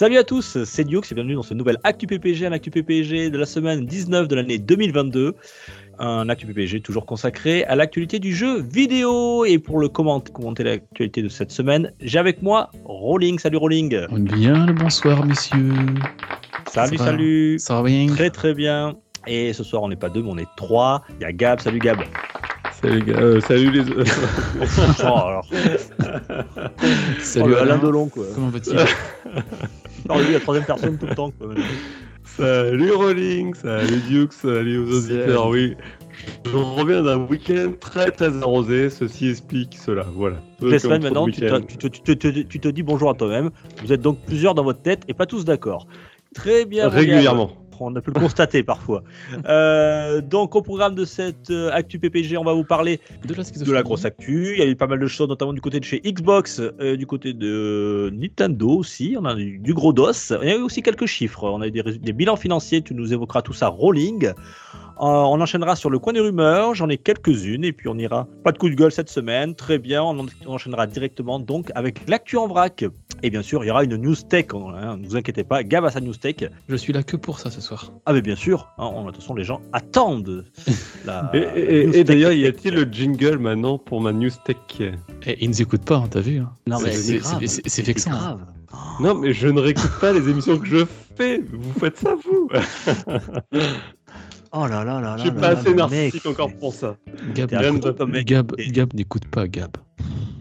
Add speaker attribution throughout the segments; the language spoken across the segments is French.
Speaker 1: Salut à tous, c'est Dioux et bienvenue dans ce nouvel Actu PPG, un Actu PPG de la semaine 19 de l'année 2022. Un Actu PPG toujours consacré à l'actualité du jeu vidéo. Et pour le comment- commenter l'actualité de cette semaine, j'ai avec moi Rolling. Salut Rolling.
Speaker 2: Bien le bonsoir, messieurs.
Speaker 1: Salut,
Speaker 2: Ça
Speaker 1: salut.
Speaker 2: Ça va bien
Speaker 1: Très très bien. Et ce soir, on n'est pas deux, mais on est trois. Il y a Gab. Salut Gab.
Speaker 3: Salut. Euh, salut les.
Speaker 1: Oh, alors,
Speaker 2: Salut
Speaker 1: oh, Alain
Speaker 2: Alain.
Speaker 1: Delon, quoi.
Speaker 2: Comment vas-tu
Speaker 1: Lui, la troisième personne tout le temps. Quoi.
Speaker 3: salut Rolling, salut Dukes, salut aux auditeurs. Oui, je reviens d'un week-end très très arrosé. Ceci explique cela. Voilà.
Speaker 1: Toutes les
Speaker 3: Comme
Speaker 1: semaines maintenant, tu te, tu te- tu te- tu te- dis bonjour à toi-même. Vous êtes donc plusieurs dans votre tête et pas tous d'accord. Très bien. gars. On a pu le constater parfois. Euh, donc, au programme de cette euh, Actu PPG, on va vous parler
Speaker 2: De la
Speaker 1: de
Speaker 2: schizophrénie.
Speaker 1: la grosse actu. Il y a eu pas mal de choses, notamment du côté de chez Xbox, euh, du côté de Nintendo aussi. On a eu du gros dos. Il y a eu aussi quelques chiffres. On a eu des bilans financiers. Tu nous évoqueras tout ça rolling. Euh, on enchaînera sur le coin des rumeurs. J'en ai quelques-unes. Et puis on ira. Pas de coup de gueule cette semaine. Très bien. On, en- on enchaînera directement donc avec l'actu en vrac. Et bien sûr, il y aura une news tech. hein, ne vous inquiétez pas. Gab a sa news tech.
Speaker 2: Je suis là que pour ça ce soir.
Speaker 1: Ah, mais bien sûr. hein, on- de toute façon, les gens attendent. La,
Speaker 3: Et, d'ailleurs, y a-t-il le jingle maintenant pour ma news tech
Speaker 2: Et ils nous écoutent pas, hein, t'as vu hein
Speaker 1: Non, mais
Speaker 2: C'est-
Speaker 1: grave.
Speaker 2: vexant,
Speaker 1: grave.
Speaker 3: Non, mais je ne réécoute pas les émissions que je fais. Vous faites ça, vous?
Speaker 1: Oh là là là là.
Speaker 3: Je suis
Speaker 1: là
Speaker 3: pas
Speaker 1: là,
Speaker 3: assez narcissique encore pour ça.
Speaker 2: Gab,
Speaker 3: Gab-
Speaker 1: comme mec.
Speaker 2: Gab,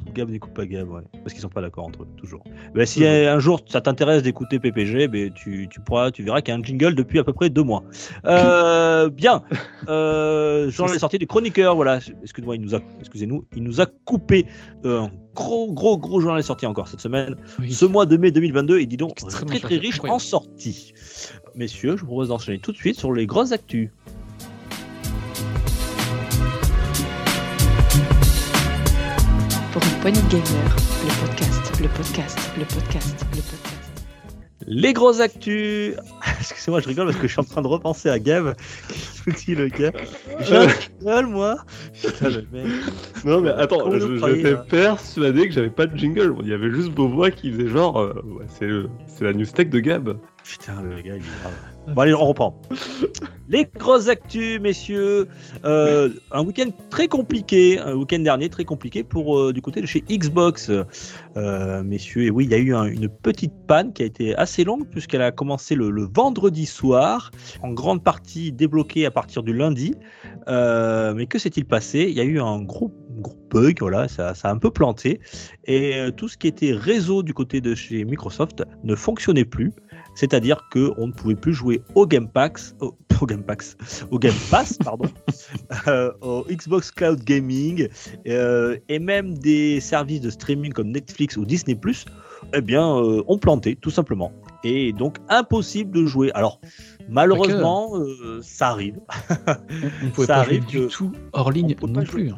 Speaker 1: Et-
Speaker 2: Gab n'écoute pas Gab.
Speaker 1: Gab ouais. Parce qu'ils sont pas d'accord entre eux, toujours. Ben, si euh, un jour ça t'intéresse d'écouter PPG, ben, tu, tu pourras, tu verras qu'il y a un jingle depuis à peu près deux mois. Euh, bien. Euh, J'en ai sorti des chroniqueurs, voilà. Excusez-moi, il nous a, excusez-nous, il nous a coupé euh, un gros, gros, gros journal sorti encore cette semaine.
Speaker 2: Oui.
Speaker 1: Ce mois de mai 2022 est, dis donc, très très riche
Speaker 2: incroyable.
Speaker 1: en sorties. Messieurs, je vous propose d'enchaîner tout de suite sur les grosses actus.
Speaker 4: Poignée de gamers, le podcast, le podcast, le podcast, le podcast.
Speaker 1: Les grosses actus Excusez-moi, je rigole parce que je suis en train de repenser à que dit le gars J'ai un jingle, moi Putain, le mec.
Speaker 3: Non, mais attends, je- j'étais
Speaker 1: là
Speaker 3: persuadé que j'avais pas de jingle. Il y avait juste voix qui faisaient genre. euh, ouais, c'est le- c'est la news tech de Gab.
Speaker 1: Putain, le gars, il est grave. Bon, allez, on reprend. Les grosses actus, messieurs. Euh, un week-end très compliqué, un week-end dernier très compliqué pour euh, du côté de chez Xbox, Euh, messieurs. Et oui, il y a eu un- une petite panne qui a été assez longue puisqu'elle a commencé le, vendredi soir, en grande partie débloquée à partir du lundi. Mais que s'est-il passé? Il y a eu un gros, bug, voilà, ça, a un peu planté. Et tout ce qui était réseau du côté de chez Microsoft ne fonctionnait plus. C'est-à-dire qu'on ne pouvait plus jouer au Game Pass, au, au Game Pass, au Game Pass, pardon, euh, au Xbox Cloud Gaming euh, et même des services de streaming comme Netflix ou Disney Plus, eh bien, euh, ont planté tout simplement. Et donc impossible de jouer. Alors malheureusement, ça arrive.
Speaker 2: On ne pouvait
Speaker 1: Ça
Speaker 2: pas jouer
Speaker 1: arrive
Speaker 2: du
Speaker 1: que-
Speaker 2: tout hors ligne non
Speaker 1: jouer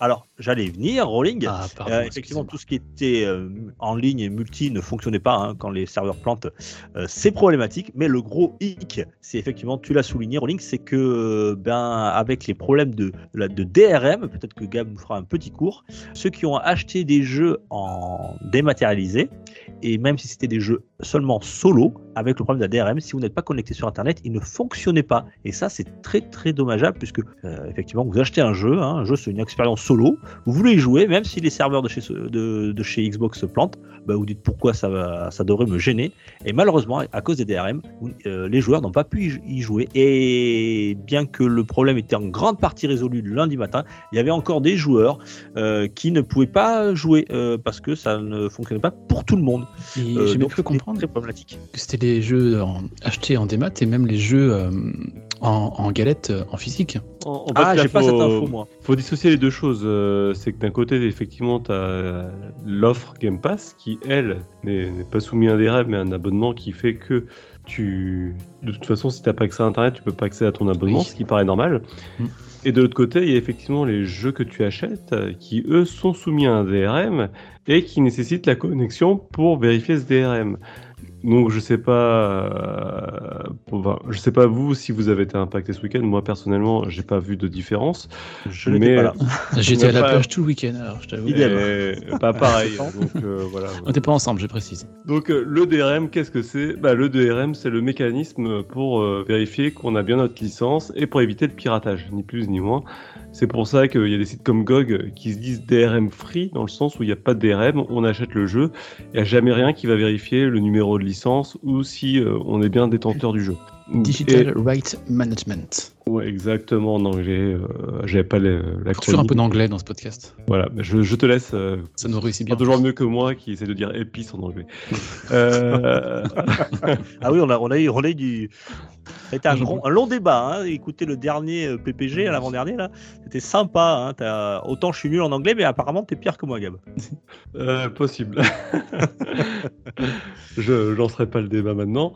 Speaker 1: Alors j'allais y venir, Rolling.
Speaker 2: Ah, pardon.
Speaker 1: Euh, effectivement, tout ce qui était euh, en ligne et multi ne fonctionnait pas hein, quand les serveurs plantent. Euh, c'est problématique, mais le gros hic, c'est effectivement, tu l'as souligné, Rolling, c'est que ben avec les problèmes de, de DRM, peut-être que Gab nous fera un petit cours, ceux qui ont acheté des jeux en dématérialisé et même si c'était des jeux seulement solo, avec le problème de la DRM, si vous n'êtes pas connecté sur Internet, il ne fonctionnait pas. Et ça, c'est très très dommageable puisque effectivement, vous achetez un jeu, hein, un jeu c'est une expérience solo, vous voulez y jouer, même si les serveurs de chez, de, de chez Xbox se plantent, bah, vous dites pourquoi ça, va, ça devrait me gêner. Et malheureusement, à cause des DRM, euh, les joueurs n'ont pas pu y, jouer. Et bien que le problème était en grande partie résolu le lundi matin, il y avait encore des joueurs euh, qui ne pouvaient pas jouer euh, parce que ça ne fonctionnait pas pour tout le monde.
Speaker 2: J'ai cru
Speaker 1: c'était
Speaker 2: comprendre
Speaker 1: Très problématique.
Speaker 2: que c'était les jeux en- achetés en démat et même les jeux en, en galette, euh, en physique.
Speaker 3: En, en
Speaker 1: Ah, j'ai pas cette info, moi.
Speaker 3: faut dissocier les deux choses. Euh, c'est que d'un côté, effectivement, tu as l'offre Game Pass qui, elle, n'est pas soumise à un DRM, mais un abonnement qui fait que tu. De toute façon, si tu n'as pas accès à Internet, tu peux pas accéder à ton abonnement,
Speaker 2: Oui.
Speaker 3: ce qui paraît normal.
Speaker 2: Mm.
Speaker 3: Et de l'autre côté, il y a effectivement les jeux que tu achètes euh, qui, eux, sont soumis à un DRM et qui nécessitent la connexion pour vérifier ce DRM. Donc je sais pas, euh, je sais pas vous si vous avez été impacté ce week-end. Moi personnellement, j'ai pas vu de différence.
Speaker 1: Je
Speaker 3: Mais-
Speaker 1: pas là.
Speaker 2: J'étais à la plage tout le week-end, alors je t'avoue.
Speaker 3: Et pas pareil. donc euh, voilà.
Speaker 2: On n'était pas ensemble, je précise.
Speaker 3: Donc euh, le DRM, qu'est-ce que c'est? Bah, Le DRM, c'est le mécanisme pour euh, vérifier qu'on a bien notre licence et pour éviter le piratage, ni plus ni moins. C'est pour ça qu'il y a des sites comme GOG qui se disent DRM free, dans le sens où il n'y a pas de DRM, on achète le jeu, il n'y a jamais rien qui va vérifier le numéro de licence ou si euh, on est bien détenteur du jeu.
Speaker 2: Digital Right Management.
Speaker 3: Ouais, exactement, en anglais, euh, j'avais pas le- la
Speaker 2: Toujours un peu d'anglais dans ce podcast.
Speaker 3: Voilà, je, je te laisse. euh,
Speaker 2: Ça nous réussit bien.
Speaker 3: toujours mieux que moi qui essaie de dire épice en anglais. Euh,
Speaker 1: Ah oui, on a, on a eu, on a eu du. A été un, long débat. Hein. Écoutez le dernier PPG, l'avant-dernier, là. C'était sympa. Hein. T'as- Autant je suis nul en anglais, mais apparemment, t'es pire que moi, Gab.
Speaker 3: Euh, possible. je lancerai pas le débat maintenant.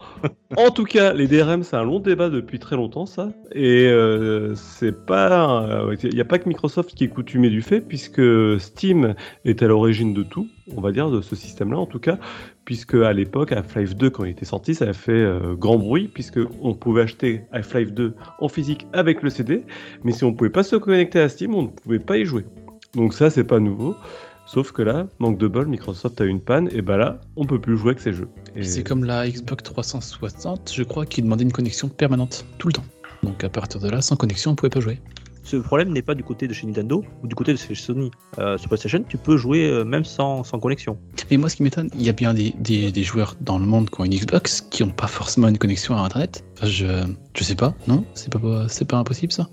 Speaker 3: En tout cas, les DRM, c'est un long débat depuis très longtemps, ça. Et euh, c'est pas, il n'y a pas que Microsoft qui est coutumé du fait, puisque Steam est à l'origine de tout, on va dire, de ce système-là en tout cas, puisque à l'époque, Half-Life 2, quand il était sorti, ça a fait euh, grand bruit, puisque on pouvait acheter Half-Life 2 en physique avec le CD, mais si on pouvait pas se connecter à Steam, on ne pouvait pas y jouer. Donc ça, c'est pas nouveau. Sauf que là, manque de bol, Microsoft a une panne, et bah là, on peut plus jouer avec ces jeux. Et-
Speaker 2: C'est comme la Xbox 360, je crois, qui demandait une connexion permanente, tout le temps. Donc à partir de là, sans connexion, on pouvait pas jouer.
Speaker 1: Ce problème n'est pas du côté de chez Nintendo ou du côté de chez Sony. Euh, sur PlayStation, tu peux jouer euh, même sans, sans connexion.
Speaker 2: Mais moi, ce qui m'étonne, il y a bien des, des- des joueurs dans le monde qui ont une Xbox qui n'ont pas forcément une connexion à Internet. Enfin, je, je sais pas, non? C'est pas, c'est pas impossible ça?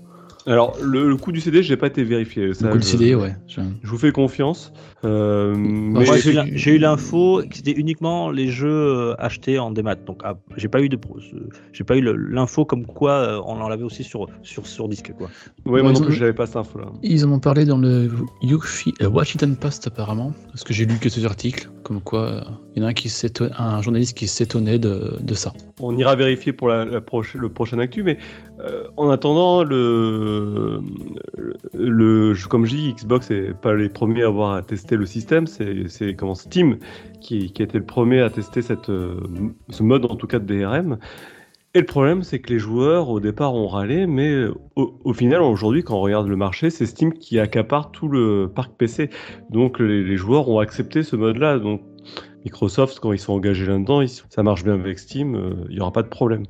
Speaker 3: Alors, le, le coût du CD, j'ai pas été vérifié. Ça,
Speaker 2: Le de
Speaker 3: je-
Speaker 2: CD, ouais. je-
Speaker 3: Je vous fais confiance. Euh, mais
Speaker 1: Moi, j'ai eu l'info que c'était uniquement les jeux euh, achetés en démat. Donc, ah, j'ai pas eu de, j'ai pas eu l'info comme quoi euh, on en avait aussi sur sur sur disque quoi.
Speaker 3: ouais, moi
Speaker 2: Ouais,
Speaker 3: non
Speaker 2: ils
Speaker 3: plus,
Speaker 2: ont-
Speaker 3: j'avais pas cette info-là.
Speaker 2: Ils en ont parlé dans le Washington Post apparemment, parce que j'ai lu quelques articles, comme quoi euh, il y en a un, qui un journaliste qui s'étonnait de, ça.
Speaker 3: On ira vérifier pour la, le prochain actu, mais euh, en attendant, le, comme je dis, Xbox n'est pas les premiers à avoir testé le système, c'est comment Steam qui, qui a été le premier à tester cette, euh, ce mode, en tout cas de DRM. Et le problème, c'est que les joueurs, au départ, ont râlé, mais au, final, aujourd'hui, quand on regarde le marché, c'est Steam qui accapare tout le parc PC. Donc, les, joueurs ont accepté ce mode-là. Donc, Microsoft, quand ils sont engagés là-dedans, ça marche bien avec Steam, euh, il n'y aura pas de problème.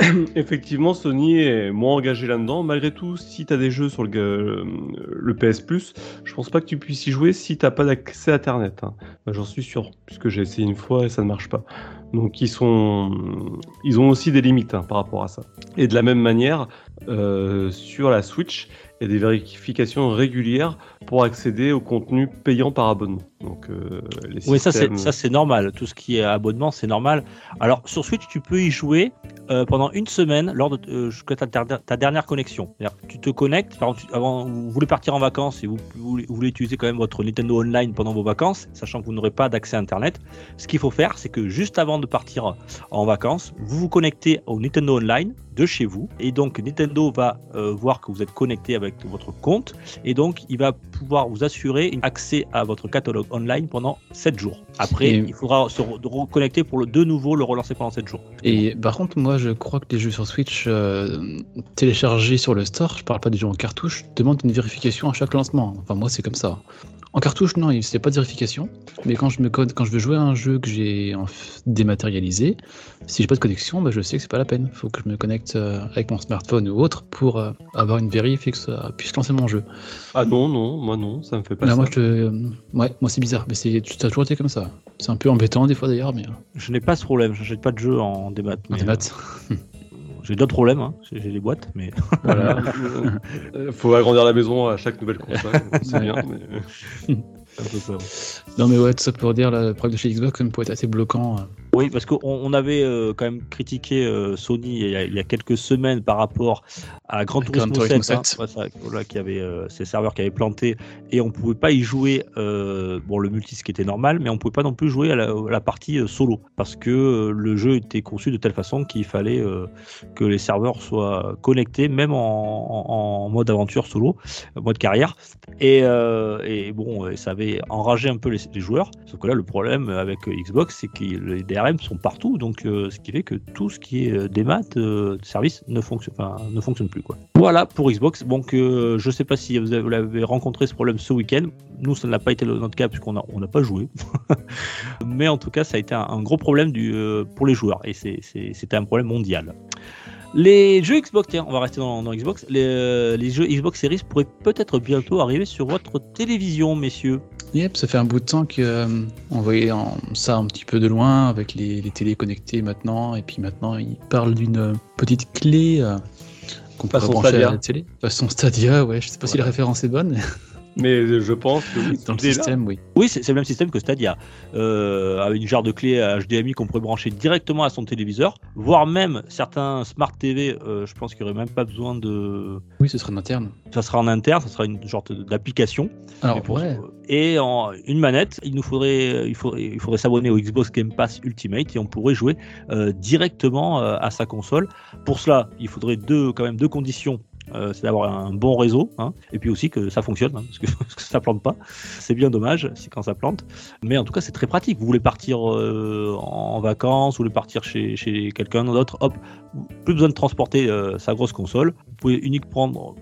Speaker 3: Effectivement, Sony est moins engagé là-dedans. Malgré tout, si tu as des jeux sur le, euh, PS Plus, je pense pas que tu puisses y jouer si t'as pas d'accès à Internet. hein. Bah, J'en suis sûr, puisque j'ai essayé une fois et ça ne marche pas. Donc ils sont, ils ont aussi des limites hein, par rapport à ça. Et de la même manière, euh, sur la Switch, il y a des vérifications régulières pour accéder au contenu payant par abonnement. Donc euh, les
Speaker 1: Oui, ça c'est
Speaker 3: systèmes-
Speaker 1: ça c'est normal. Tout ce qui est abonnement, c'est normal. Alors sur Switch, tu peux y jouer euh, pendant une semaine lors de euh, jusqu'à ta, dernière connexion. Tu te connectes. Par exemple, avant, vous voulez partir en vacances et vous, vous voulez, vous voulez utiliser quand même votre Nintendo Online pendant vos vacances, sachant que vous n'aurez pas d'accès à Internet. Ce qu'il faut faire, c'est que juste avant de partir en vacances, vous vous connectez au Nintendo Online de chez vous et donc Nintendo va euh, voir que vous êtes connecté avec votre compte et donc il va pouvoir vous assurer accès à votre catalogue online pendant 7 jours. Après,
Speaker 2: Et-
Speaker 1: il faudra se re- reconnecter pour le, de nouveau le relancer pendant 7 jours.
Speaker 2: Et par contre, moi, je crois que les jeux sur Switch euh, téléchargés sur le store, je parle pas des jeux en cartouche, demandent une vérification à chaque lancement. Enfin, moi, c'est comme ça. En cartouche, non, il n'y a pas de vérification. Mais quand je, me code, quand je veux jouer à un jeu que j'ai dématérialisé, si j'ai pas de connexion, bah, je sais que c'est pas la peine. Il faut que je me connecte euh, avec mon smartphone ou autre pour euh, avoir une vérif et que ça puisse lancer mon jeu.
Speaker 3: Ah non, non, moi non, ça me fait pas
Speaker 2: Là,
Speaker 3: ça.
Speaker 2: moi, je, euh, ouais, moi, c'est bizarre, mais c'est, ça a toujours été comme ça. C'est un peu embêtant des fois d'ailleurs, mais euh,
Speaker 1: Je n'ai pas ce problème, j'achète pas de jeux en démat.
Speaker 2: en
Speaker 1: euh, J'ai d'autres problèmes, hein. j'ai des boîtes, mais
Speaker 3: Voilà. Euh, faut agrandir la maison à chaque nouvelle console, c'est bien. Mais...
Speaker 1: c'est un peu ça.
Speaker 2: Non, mais ouais, tout ça pour dire, le problème de chez Xbox, comme peut être assez bloquant. euh,
Speaker 1: Oui, parce qu'on on avait euh, quand même critiqué euh, Sony il y, a, il y a quelques semaines par rapport à Gran Turismo
Speaker 2: Turismo
Speaker 1: 7, hein,
Speaker 2: 7.
Speaker 1: ouais, voilà, qui avait euh, ses serveurs qui avaient planté et on pouvait pas y jouer. euh, bon, le multi ce qui était normal, mais on pouvait pas non plus jouer à la, à la partie euh, solo parce que euh, le jeu était conçu de telle façon qu'il fallait euh, que les serveurs soient connectés, même en, en- en mode aventure solo, euh, mode carrière. Et, euh, et bon, euh, ça avait enragé un peu les, les joueurs. Sauf que là, le problème avec euh, Xbox, c'est que les Sont partout, donc euh, ce qui fait que tout ce qui est euh, des maths, euh, service ne fonctionne, ne fonctionne plus. Quoi. Voilà pour Xbox. Donc, euh, je sais pas si vous avez, rencontré ce problème ce week-end. Nous, ça n'a pas été notre cas puisqu'on n'a on n'a pas joué. Mais en tout cas, ça a été un, gros problème du, pour les joueurs et c'était un problème mondial. Les jeux Xbox, tiens, on va rester dans, Xbox. Les jeux Xbox Series pourraient peut-être bientôt arriver sur votre télévision, messieurs.
Speaker 2: Yep, ça fait un bout de temps que euh, voyait en- ça un petit peu de loin avec les, les télés connectées maintenant, et puis maintenant ils parlent d'une petite clé euh, qu'on
Speaker 3: Façon
Speaker 2: brancher
Speaker 3: Stadia.
Speaker 2: à la télé. Façon Stadia, ouais. Je sais pas si la référence est bonne.
Speaker 3: Mais je pense que oui,
Speaker 2: Dans le
Speaker 3: là.
Speaker 2: système, oui.
Speaker 1: Oui, c'est le même système que Stadia, euh, avec une jarre de clés HDMI qu'on pourrait brancher directement à son téléviseur, voire même certains Smart TV, euh, je pense qu'il n'y aurait même pas besoin de...
Speaker 2: Oui, ce serait en interne.
Speaker 1: Ça sera en interne, ça sera une sorte d'application.
Speaker 2: Alors,
Speaker 1: pour-
Speaker 2: ouais.
Speaker 1: Et en une manette, il nous faudrait, il faudrait, il faudrait s'abonner au Xbox Game Pass Ultimate et on pourrait jouer euh, directement à sa console. Pour cela, il faudrait deux, quand même deux conditions. Euh, c'est d'avoir un bon réseau, hein, et puis aussi que ça fonctionne, hein, parce, que, ça plante pas. C'est bien dommage, c'est quand ça plante. Mais en tout cas, c'est très pratique. Vous voulez partir euh, en vacances, vous voulez partir chez, chez quelqu'un d'autre, hop, plus besoin de transporter euh, sa grosse console. Vous pouvez unique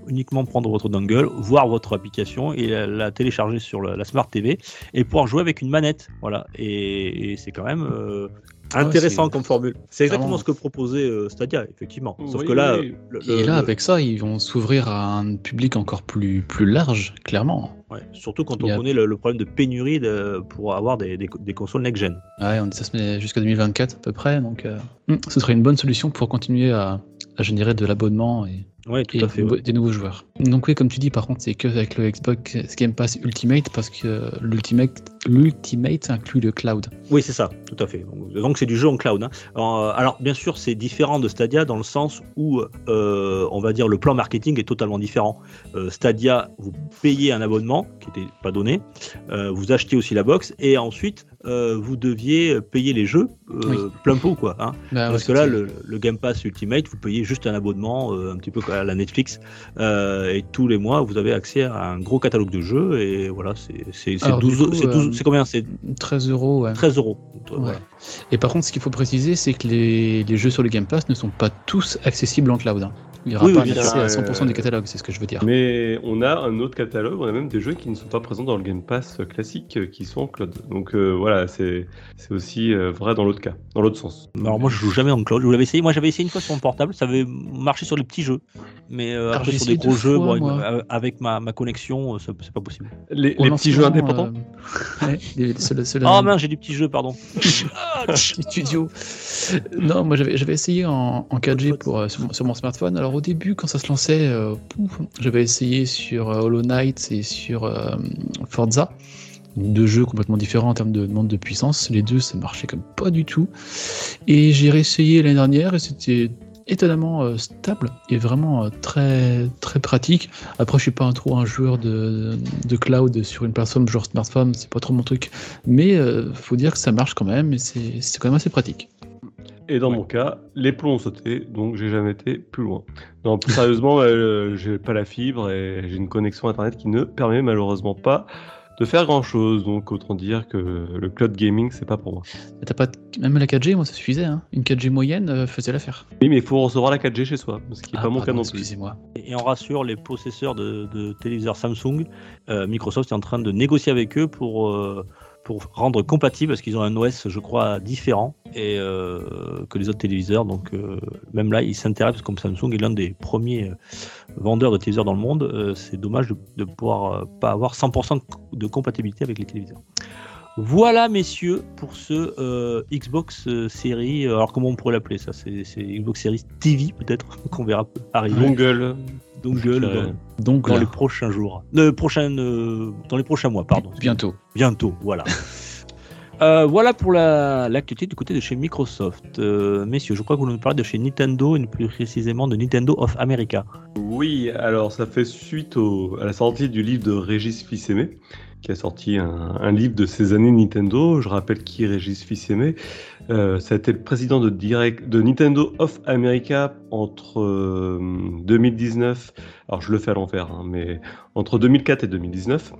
Speaker 1: uniquement prendre votre dongle, voir votre application et la, télécharger sur la, Smart TV et pouvoir jouer avec une manette. Voilà. Et c'est quand même
Speaker 2: Ah ouais,
Speaker 1: intéressant comme formule. C'est exactement
Speaker 2: Vraiment.
Speaker 1: ce que proposait euh, Stadia, effectivement. Sauf
Speaker 3: Oui,
Speaker 1: que là,
Speaker 3: oui.
Speaker 1: le-
Speaker 2: Et là,
Speaker 1: le-
Speaker 2: avec ça, ils vont s'ouvrir à un public encore plus, plus large, clairement.
Speaker 1: ouais, surtout quand on
Speaker 2: a-
Speaker 1: connaît le, problème de pénurie de- pour avoir des, des- des consoles next-gen.
Speaker 2: Ouais, on dit ça se met jusqu'à 2024 à peu près, donc euh, hmm, ce serait une bonne solution pour continuer à, à générer de l'abonnement et,
Speaker 1: Oui, tout
Speaker 2: et
Speaker 1: à fait.
Speaker 2: nouveau-
Speaker 1: ouais.
Speaker 2: des nouveaux joueurs. Donc oui, comme tu dis, par contre, c'est que avec le Xbox Game Pass Ultimate parce que l'Ultimate, l'Ultimate inclut le cloud.
Speaker 1: Oui, c'est ça, tout à fait. Donc, c'est du jeu en cloud. hein. Alors, euh, alors, bien sûr, c'est différent de Stadia dans le sens où, euh, on va dire, le plan marketing est totalement différent. Euh, Stadia, vous payez un abonnement qui n'était pas donné, euh, vous achetez aussi la box et ensuite euh, vous deviez payer les jeux euh,
Speaker 2: Oui.
Speaker 1: plein pot, quoi. hein.
Speaker 2: Bah,
Speaker 1: Parce
Speaker 2: ouais,
Speaker 1: que là, le, le Game Pass Ultimate, vous payez juste un abonnement, euh, un petit peu comme à la Netflix, euh, et tous les mois, vous avez accès à un gros catalogue de jeux, et voilà, c'est c'est- c'est
Speaker 2: Alors, du
Speaker 1: 12
Speaker 2: coup,
Speaker 1: c'est 12 c'est combien C'est
Speaker 2: 13 euros, ouais.
Speaker 1: 13 euros.
Speaker 2: Ouais.
Speaker 1: Voilà.
Speaker 2: Et par contre, ce qu'il faut préciser, c'est que les, les jeux sur le Game Pass ne sont pas tous accessibles en cloud. hein. Il n'y aura
Speaker 1: Oui,
Speaker 2: pas
Speaker 1: oui,
Speaker 2: accès à 100% du catalogue, c'est ce que je veux dire.
Speaker 3: Mais on a un autre catalogue, on a même des jeux qui ne sont pas présents dans le Game Pass classique euh, qui sont en cloud. Donc euh, voilà, c'est c'est aussi euh, vrai dans l'autre cas, dans l'autre sens.
Speaker 1: Alors moi je joue jamais en cloud. Je l'avais essayé? Moi j'avais essayé une fois sur mon portable. Ça avait marché sur les petits jeux, mais euh, après sur des gros jeux,
Speaker 2: moi.
Speaker 1: euh, avec ma, ma connexion, euh, c'est pas possible.
Speaker 3: Les, petits jeux indépendants
Speaker 2: euh, ouais,
Speaker 1: Ah mince, j'ai du petit jeu, pardon.
Speaker 2: studio. Non, moi j'avais j'avais essayé en, en 4G pour, euh, sur, mon, sur mon smartphone. Alors au début, quand ça se lançait, euh, j'avais essayé sur euh, Hollow Knight et sur euh, Forza. Deux jeux complètement différents en termes de demande de puissance. Les deux, ça marchait comme pas du tout. Et j'ai réessayé l'année dernière et c'était étonnamment stable et vraiment très très pratique. Après, je suis pas un, trop un joueur de, cloud sur une plateforme genre smartphone, c'est pas trop mon truc. Mais euh, faut dire que ça marche quand même et c'est quand même assez pratique.
Speaker 3: Et dans mon cas, les plombs ont sauté, donc j'ai jamais été plus loin. Non, plus sérieusement, euh, j'ai pas la fibre et j'ai une connexion internet qui ne permet malheureusement pas de faire grand chose. Donc autant dire que le cloud gaming, c'est pas pour moi.
Speaker 2: T'as pas même la 4G, moi ça suffisait. Hein. Une 4G moyenne euh, faisait l'affaire.
Speaker 3: Oui, mais il faut recevoir la 4G chez soi, ce qui n'est
Speaker 2: Ah,
Speaker 3: pas mon cas non plus.
Speaker 2: Excusez-moi.
Speaker 1: Et on rassure les possesseurs de, de téléviseurs Samsung. euh, Microsoft est en train de négocier avec eux pour euh, pour rendre compatible parce qu'ils ont un OS, je crois, différent et euh, que les autres téléviseurs. Donc euh, même là, ils s'intéressent comme Samsung est l'un des premiers euh, vendeurs de téléviseurs dans le monde. c'est dommage de, de pouvoir pas avoir 100% de compatibilité avec les téléviseurs. Voilà, messieurs, pour ce euh, Xbox euh, série. Alors, comment on pourrait l'appeler ça C'est c'est Xbox Series TV, peut-être, qu'on verra arriver.
Speaker 3: Dongle.
Speaker 1: Dongle
Speaker 3: Euh,
Speaker 1: dans,
Speaker 2: Donc
Speaker 1: dans les prochains jours. Euh, prochaines, euh, dans les prochains mois, pardon.
Speaker 2: bientôt.
Speaker 1: Bientôt, voilà. Euh, voilà pour la- l'actualité du côté de chez Microsoft. Euh, messieurs, je crois que vous nous parlez de chez Nintendo, et plus précisément de Nintendo of America.
Speaker 3: Oui, alors ça fait suite au- à la sortie du livre de Régis Fils-Aimé, qui a sorti un, livre de ses années Nintendo. Je rappelle qui est Régis Fils-Aimé. Euh, ça a été le président de, direct, de Nintendo of America entre euh, 2019, alors je le fais à l'envers, hein, mais entre 2004 et 2019.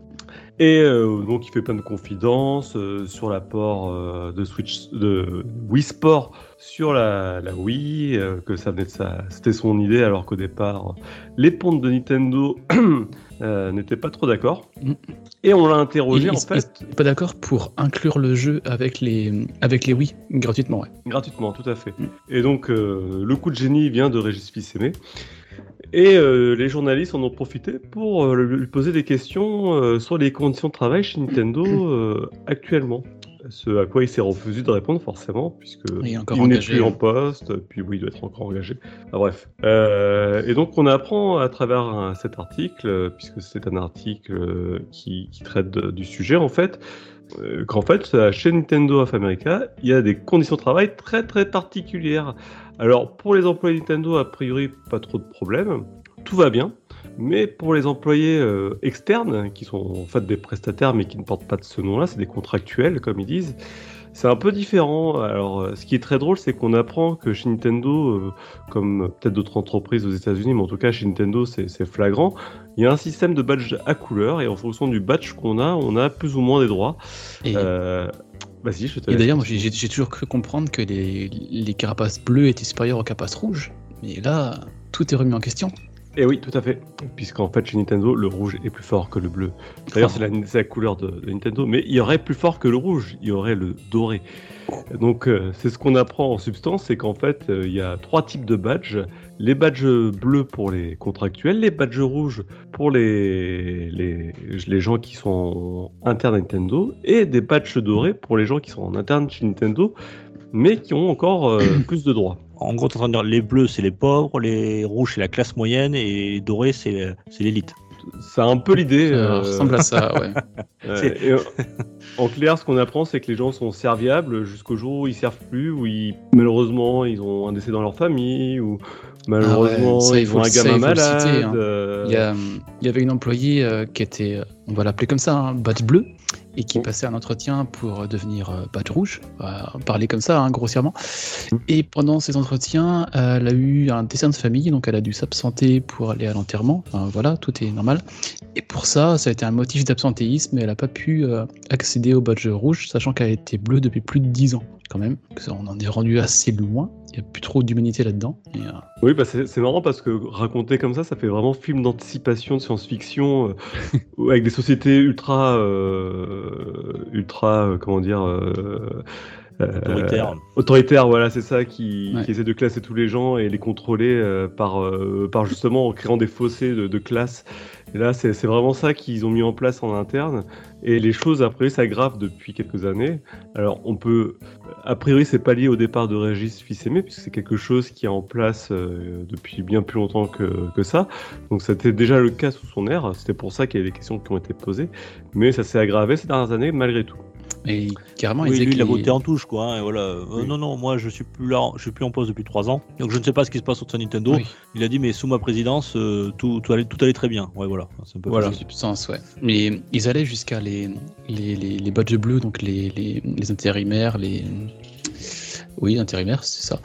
Speaker 3: Et euh, donc il fait plein de confidences euh, sur l'apport euh, de Switch, de Wii Sport sur la, la Wii, euh, que ça venait de sa, c'était son idée, alors qu'au départ les pontes de Nintendo euh, n'étaient pas trop d'accord.
Speaker 2: Mm.
Speaker 3: Et on l'a
Speaker 2: Il,
Speaker 3: interrogé en
Speaker 2: il-
Speaker 3: fait
Speaker 2: il pas d'accord pour inclure le jeu avec les, avec les Wii gratuitement, ouais.
Speaker 3: gratuitement, tout à fait.
Speaker 2: Mm.
Speaker 3: Et donc euh, le coup de génie vient de Régis Fils-Aimé. Et euh, les journalistes en ont profité pour euh, lui poser des questions euh, sur les conditions de travail chez Nintendo actuellement. Ce à quoi il s'est refusé de répondre forcément, puisque
Speaker 2: Il
Speaker 3: il n'est plus en
Speaker 2: hein.
Speaker 3: poste, puis oui, il doit être encore engagé. Ah, bref. Euh, et donc on apprend à travers cet article, euh, puisque c'est un article euh, qui, qui traite de- du sujet en fait, euh, qu'en fait chez Nintendo of America, il y a des conditions de travail très très particulières. Alors pour les employés Nintendo, a priori pas trop de problèmes, tout va bien. Mais pour les employés euh, externes, qui sont en fait des prestataires mais qui ne portent pas de ce nom-là, c'est des contractuels comme ils disent, c'est un peu différent. Alors, euh, ce qui est très drôle, c'est qu'on apprend que chez Nintendo, euh, comme peut-être d'autres entreprises aux États-Unis, mais en tout cas chez Nintendo, c'est flagrant, il y a un système de badge à couleur et en fonction du badge qu'on a, on a plus ou moins des droits.
Speaker 2: Et,
Speaker 3: Euh, Vas-y, je te
Speaker 2: et
Speaker 3: laisse.
Speaker 2: d'ailleurs, j'ai toujours cru comprendre que les, les carapaces bleues étaient supérieures aux carapaces rouges. Mais là, tout est remis en question.
Speaker 3: Et oui, tout à fait. Puisqu'en fait, chez Nintendo, le rouge est plus fort que le bleu. D'ailleurs, c'est la, la couleur de, de Nintendo. Mais il y aurait plus fort que le rouge. Il y aurait le doré. Donc, euh, c'est ce qu'on apprend en substance, c'est qu'en fait, euh, il y a trois types de badges. Les badges bleus pour les contractuels, les badges rouges pour les, les, les gens qui sont internes à Nintendo, et des badges dorés pour les gens qui sont en interne chez Nintendo, mais qui ont encore euh, plus de droits.
Speaker 1: En gros, t'es en train de dire les bleus, c'est les pauvres, les rouges, c'est la classe moyenne, et les dorés, c'est l'élite.
Speaker 3: C'est un peu l'idée.
Speaker 2: Ça
Speaker 3: euh,
Speaker 2: ressemble à ça, ouais.
Speaker 3: Ouais,
Speaker 1: C'est-
Speaker 3: et, euh, en clair, ce qu'on apprend, c'est que les gens sont serviables jusqu'au jour où ils servent plus, où ils, malheureusement ils ont un décès dans leur famille, ou malheureusement
Speaker 2: ça, il
Speaker 3: ils un
Speaker 2: ça,
Speaker 3: gamin malade.
Speaker 2: citer, hein.
Speaker 3: euh,
Speaker 2: Il y, a, il y avait une employée euh, qui était, euh, on va l'appeler comme ça, un badge bleu, et qui
Speaker 3: Oh.
Speaker 2: passait un entretien pour devenir euh, badge rouge, on va parler comme ça, hein, grossièrement.
Speaker 3: Mm.
Speaker 2: Et pendant ces entretiens, elle a eu un dessin de famille, donc elle a dû s'absenter pour aller à l'enterrement. Enfin, voilà, tout est normal. Et pour ça, ça a été un motif d'absentéisme, et elle n'a pas pu accéder au badge rouge, sachant qu'elle était bleue depuis plus de 10 ans, quand même. On en est rendu assez loin. Il n'y a plus trop d'humanité là-dedans. Euh,
Speaker 3: Oui, bah c'est c'est marrant parce que raconter comme ça, ça fait vraiment film d'anticipation de science-fiction euh, avec des sociétés ultra, euh, ultra, euh, comment dire. euh, euh,
Speaker 1: Autoritaire.
Speaker 3: autoritaire, voilà, c'est ça, qui,
Speaker 2: Ouais.
Speaker 3: qui essaie de classer tous les gens et les contrôler euh, par, euh, par justement en créant des fossés de, de classe. Et là, c'est vraiment ça qu'ils ont mis en place en interne. Et les choses, a priori, s'aggravent depuis quelques années. Alors, on peut. A priori, c'est pas lié au départ de Régis Fils-Aimé, puisque c'est quelque chose qui est en place euh, depuis bien plus longtemps que, ça. Donc, c'était déjà le cas sous son ère. C'était pour ça qu'il y a des questions qui ont été posées. Mais ça s'est aggravé ces dernières années, malgré tout.
Speaker 2: Et carrément,
Speaker 1: Oui,
Speaker 2: disaient
Speaker 1: lui, il a voté en touche, quoi. hein, et voilà. Euh, non, non, moi, je suis plus là, je suis plus en poste depuis trois ans, donc je ne sais pas ce qui se passe au sein de Nintendo.
Speaker 2: Oui.
Speaker 1: Il a dit, mais sous ma présidence, euh, tout, tout allait, tout allait très bien. Ouais, voilà. C'est un peu
Speaker 2: Voilà, substance, ouais. Mais ils allaient jusqu'à les, les, les, les badges bleus, donc les, les, les intérimaires, les. Oui, intérimaires, c'est ça.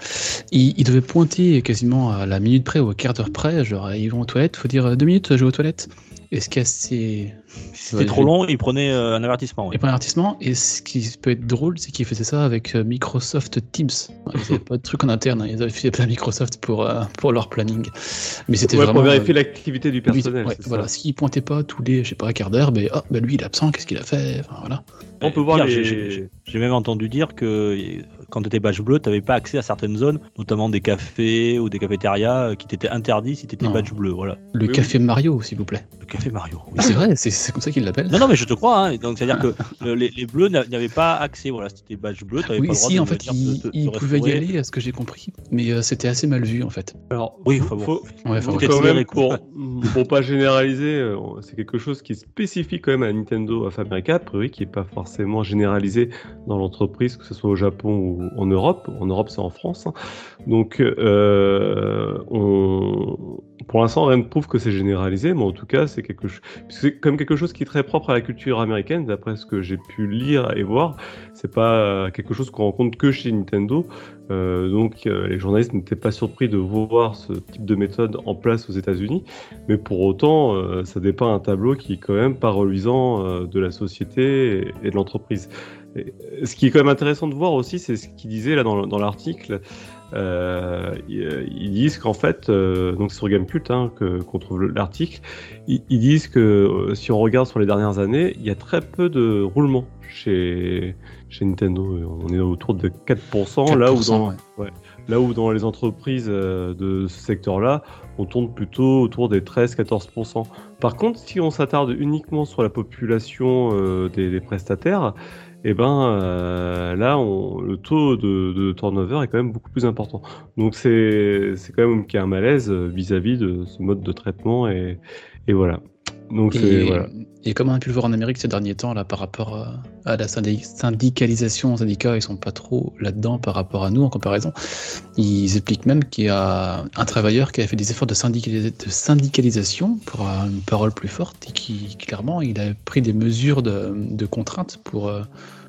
Speaker 2: Ils, ils devaient pointer quasiment à la minute près ou au quart d'heure près, genre ils vont aux toilettes, faut dire deux minutes, je vais aux toilettes. Et ce qui est assez.
Speaker 1: C'était trop long, il prenait euh, un avertissement. ouais.
Speaker 2: Et pas un avertissement, et ce qui peut être drôle, c'est qu'ils faisaient ça avec euh, Microsoft Teams. Ils n'avaient pas de truc en interne, hein, ils avaient fait à Microsoft pour, euh, pour leur planning. Mais c'était
Speaker 3: Ouais,
Speaker 2: vraiment.
Speaker 3: pour
Speaker 2: euh,
Speaker 3: vérifier l'activité du
Speaker 2: oui,
Speaker 3: personnel.
Speaker 2: ouais,
Speaker 3: c'est ça.
Speaker 2: voilà, s'il pointait pas tous les, je sais pas, un quart d'heure, ben, ah, ben lui il est absent, qu'est-ce qu'il a fait? Enfin, voilà.
Speaker 3: On peut voir les-
Speaker 1: j'ai- même entendu dire que quand tu étais badge bleu, tu n'avais pas accès à certaines zones, notamment des cafés ou des cafétérias qui t'étaient interdits si tu étais
Speaker 2: Non.
Speaker 1: badge bleu. Voilà.
Speaker 2: Le
Speaker 3: Oui,
Speaker 2: café Mario, s'il vous plaît.
Speaker 1: Le café Mario. Oui.
Speaker 2: C'est vrai, c'est- c'est comme ça qu'ils l'appellent.
Speaker 1: Non, non, mais je te crois. Hein. Donc, c'est-à-dire que euh, les, les bleus n'a- n'avaient pas accès. Voilà, c'était badge bleu. t'avais
Speaker 2: Oui,
Speaker 1: pas le droit
Speaker 2: si,
Speaker 1: de
Speaker 2: en fait,
Speaker 1: venir
Speaker 2: il,
Speaker 1: te- te-
Speaker 2: il
Speaker 1: te
Speaker 2: pouvait y aller, à ce que j'ai compris, mais euh, c'était assez mal vu, en fait.
Speaker 3: Alors,
Speaker 1: Oui,
Speaker 3: faut-
Speaker 1: enfin bon.
Speaker 3: faut-
Speaker 2: Ouais,
Speaker 3: faut quand même, pour, pour pas généraliser, euh, c'est quelque chose qui est spécifique quand même à Nintendo of America, a priori, qui est pas forcément généralisé dans l'entreprise, que ce soit au Japon ou en Europe. En Europe, c'est en France. hein. Donc, euh, on... pour l'instant, rien ne prouve que c'est généralisé, mais en tout cas, c'est quelque chose. C'est même quelque chose qui est très propre à la culture américaine, d'après ce que j'ai pu lire et voir. C'est pas euh, quelque chose qu'on rencontre que chez Nintendo. Euh, donc, euh, les journalistes n'étaient pas surpris de voir ce type de méthode en place aux États-Unis, mais pour autant, ça dépeint un tableau qui est quand même pas reluisant de la société et, de l'entreprise. Ce qui est quand même intéressant de voir aussi, c'est ce qu'il disait là dans l'article. Euh, ils, disent qu'en fait, euh, donc c'est sur Gamecult hein, que- qu'on trouve le- l'article, ils, ils disent que euh, si on regarde sur les dernières années, il y a très peu de roulement chez, chez Nintendo. On est autour de 4%, là où
Speaker 2: 4%,
Speaker 3: dans,
Speaker 2: ouais.
Speaker 3: Là où dans les entreprises euh, de ce secteur-là, on tourne plutôt autour des 13-14%. Par contre, si on s'attarde uniquement sur la population euh, des, des prestataires, eh ben euh, là, on- le taux de, de turnover est quand même beaucoup plus important. Donc c'est quand même qu'il y a un malaise euh, vis-à-vis de ce mode de traitement et, et voilà. Donc
Speaker 2: Et,
Speaker 3: voilà.
Speaker 2: et comme on a pu le voir en Amérique ces derniers temps, là, par rapport euh, à la syndi- syndicalisation, syndicats, ils sont pas trop là-dedans par rapport à nous en comparaison. Ils expliquent même qu'il y a un travailleur qui a fait des efforts de, syndicalisa- de syndicalisation pour avoir une parole plus forte et qui, clairement, il a pris des mesures de, de contrainte pour euh,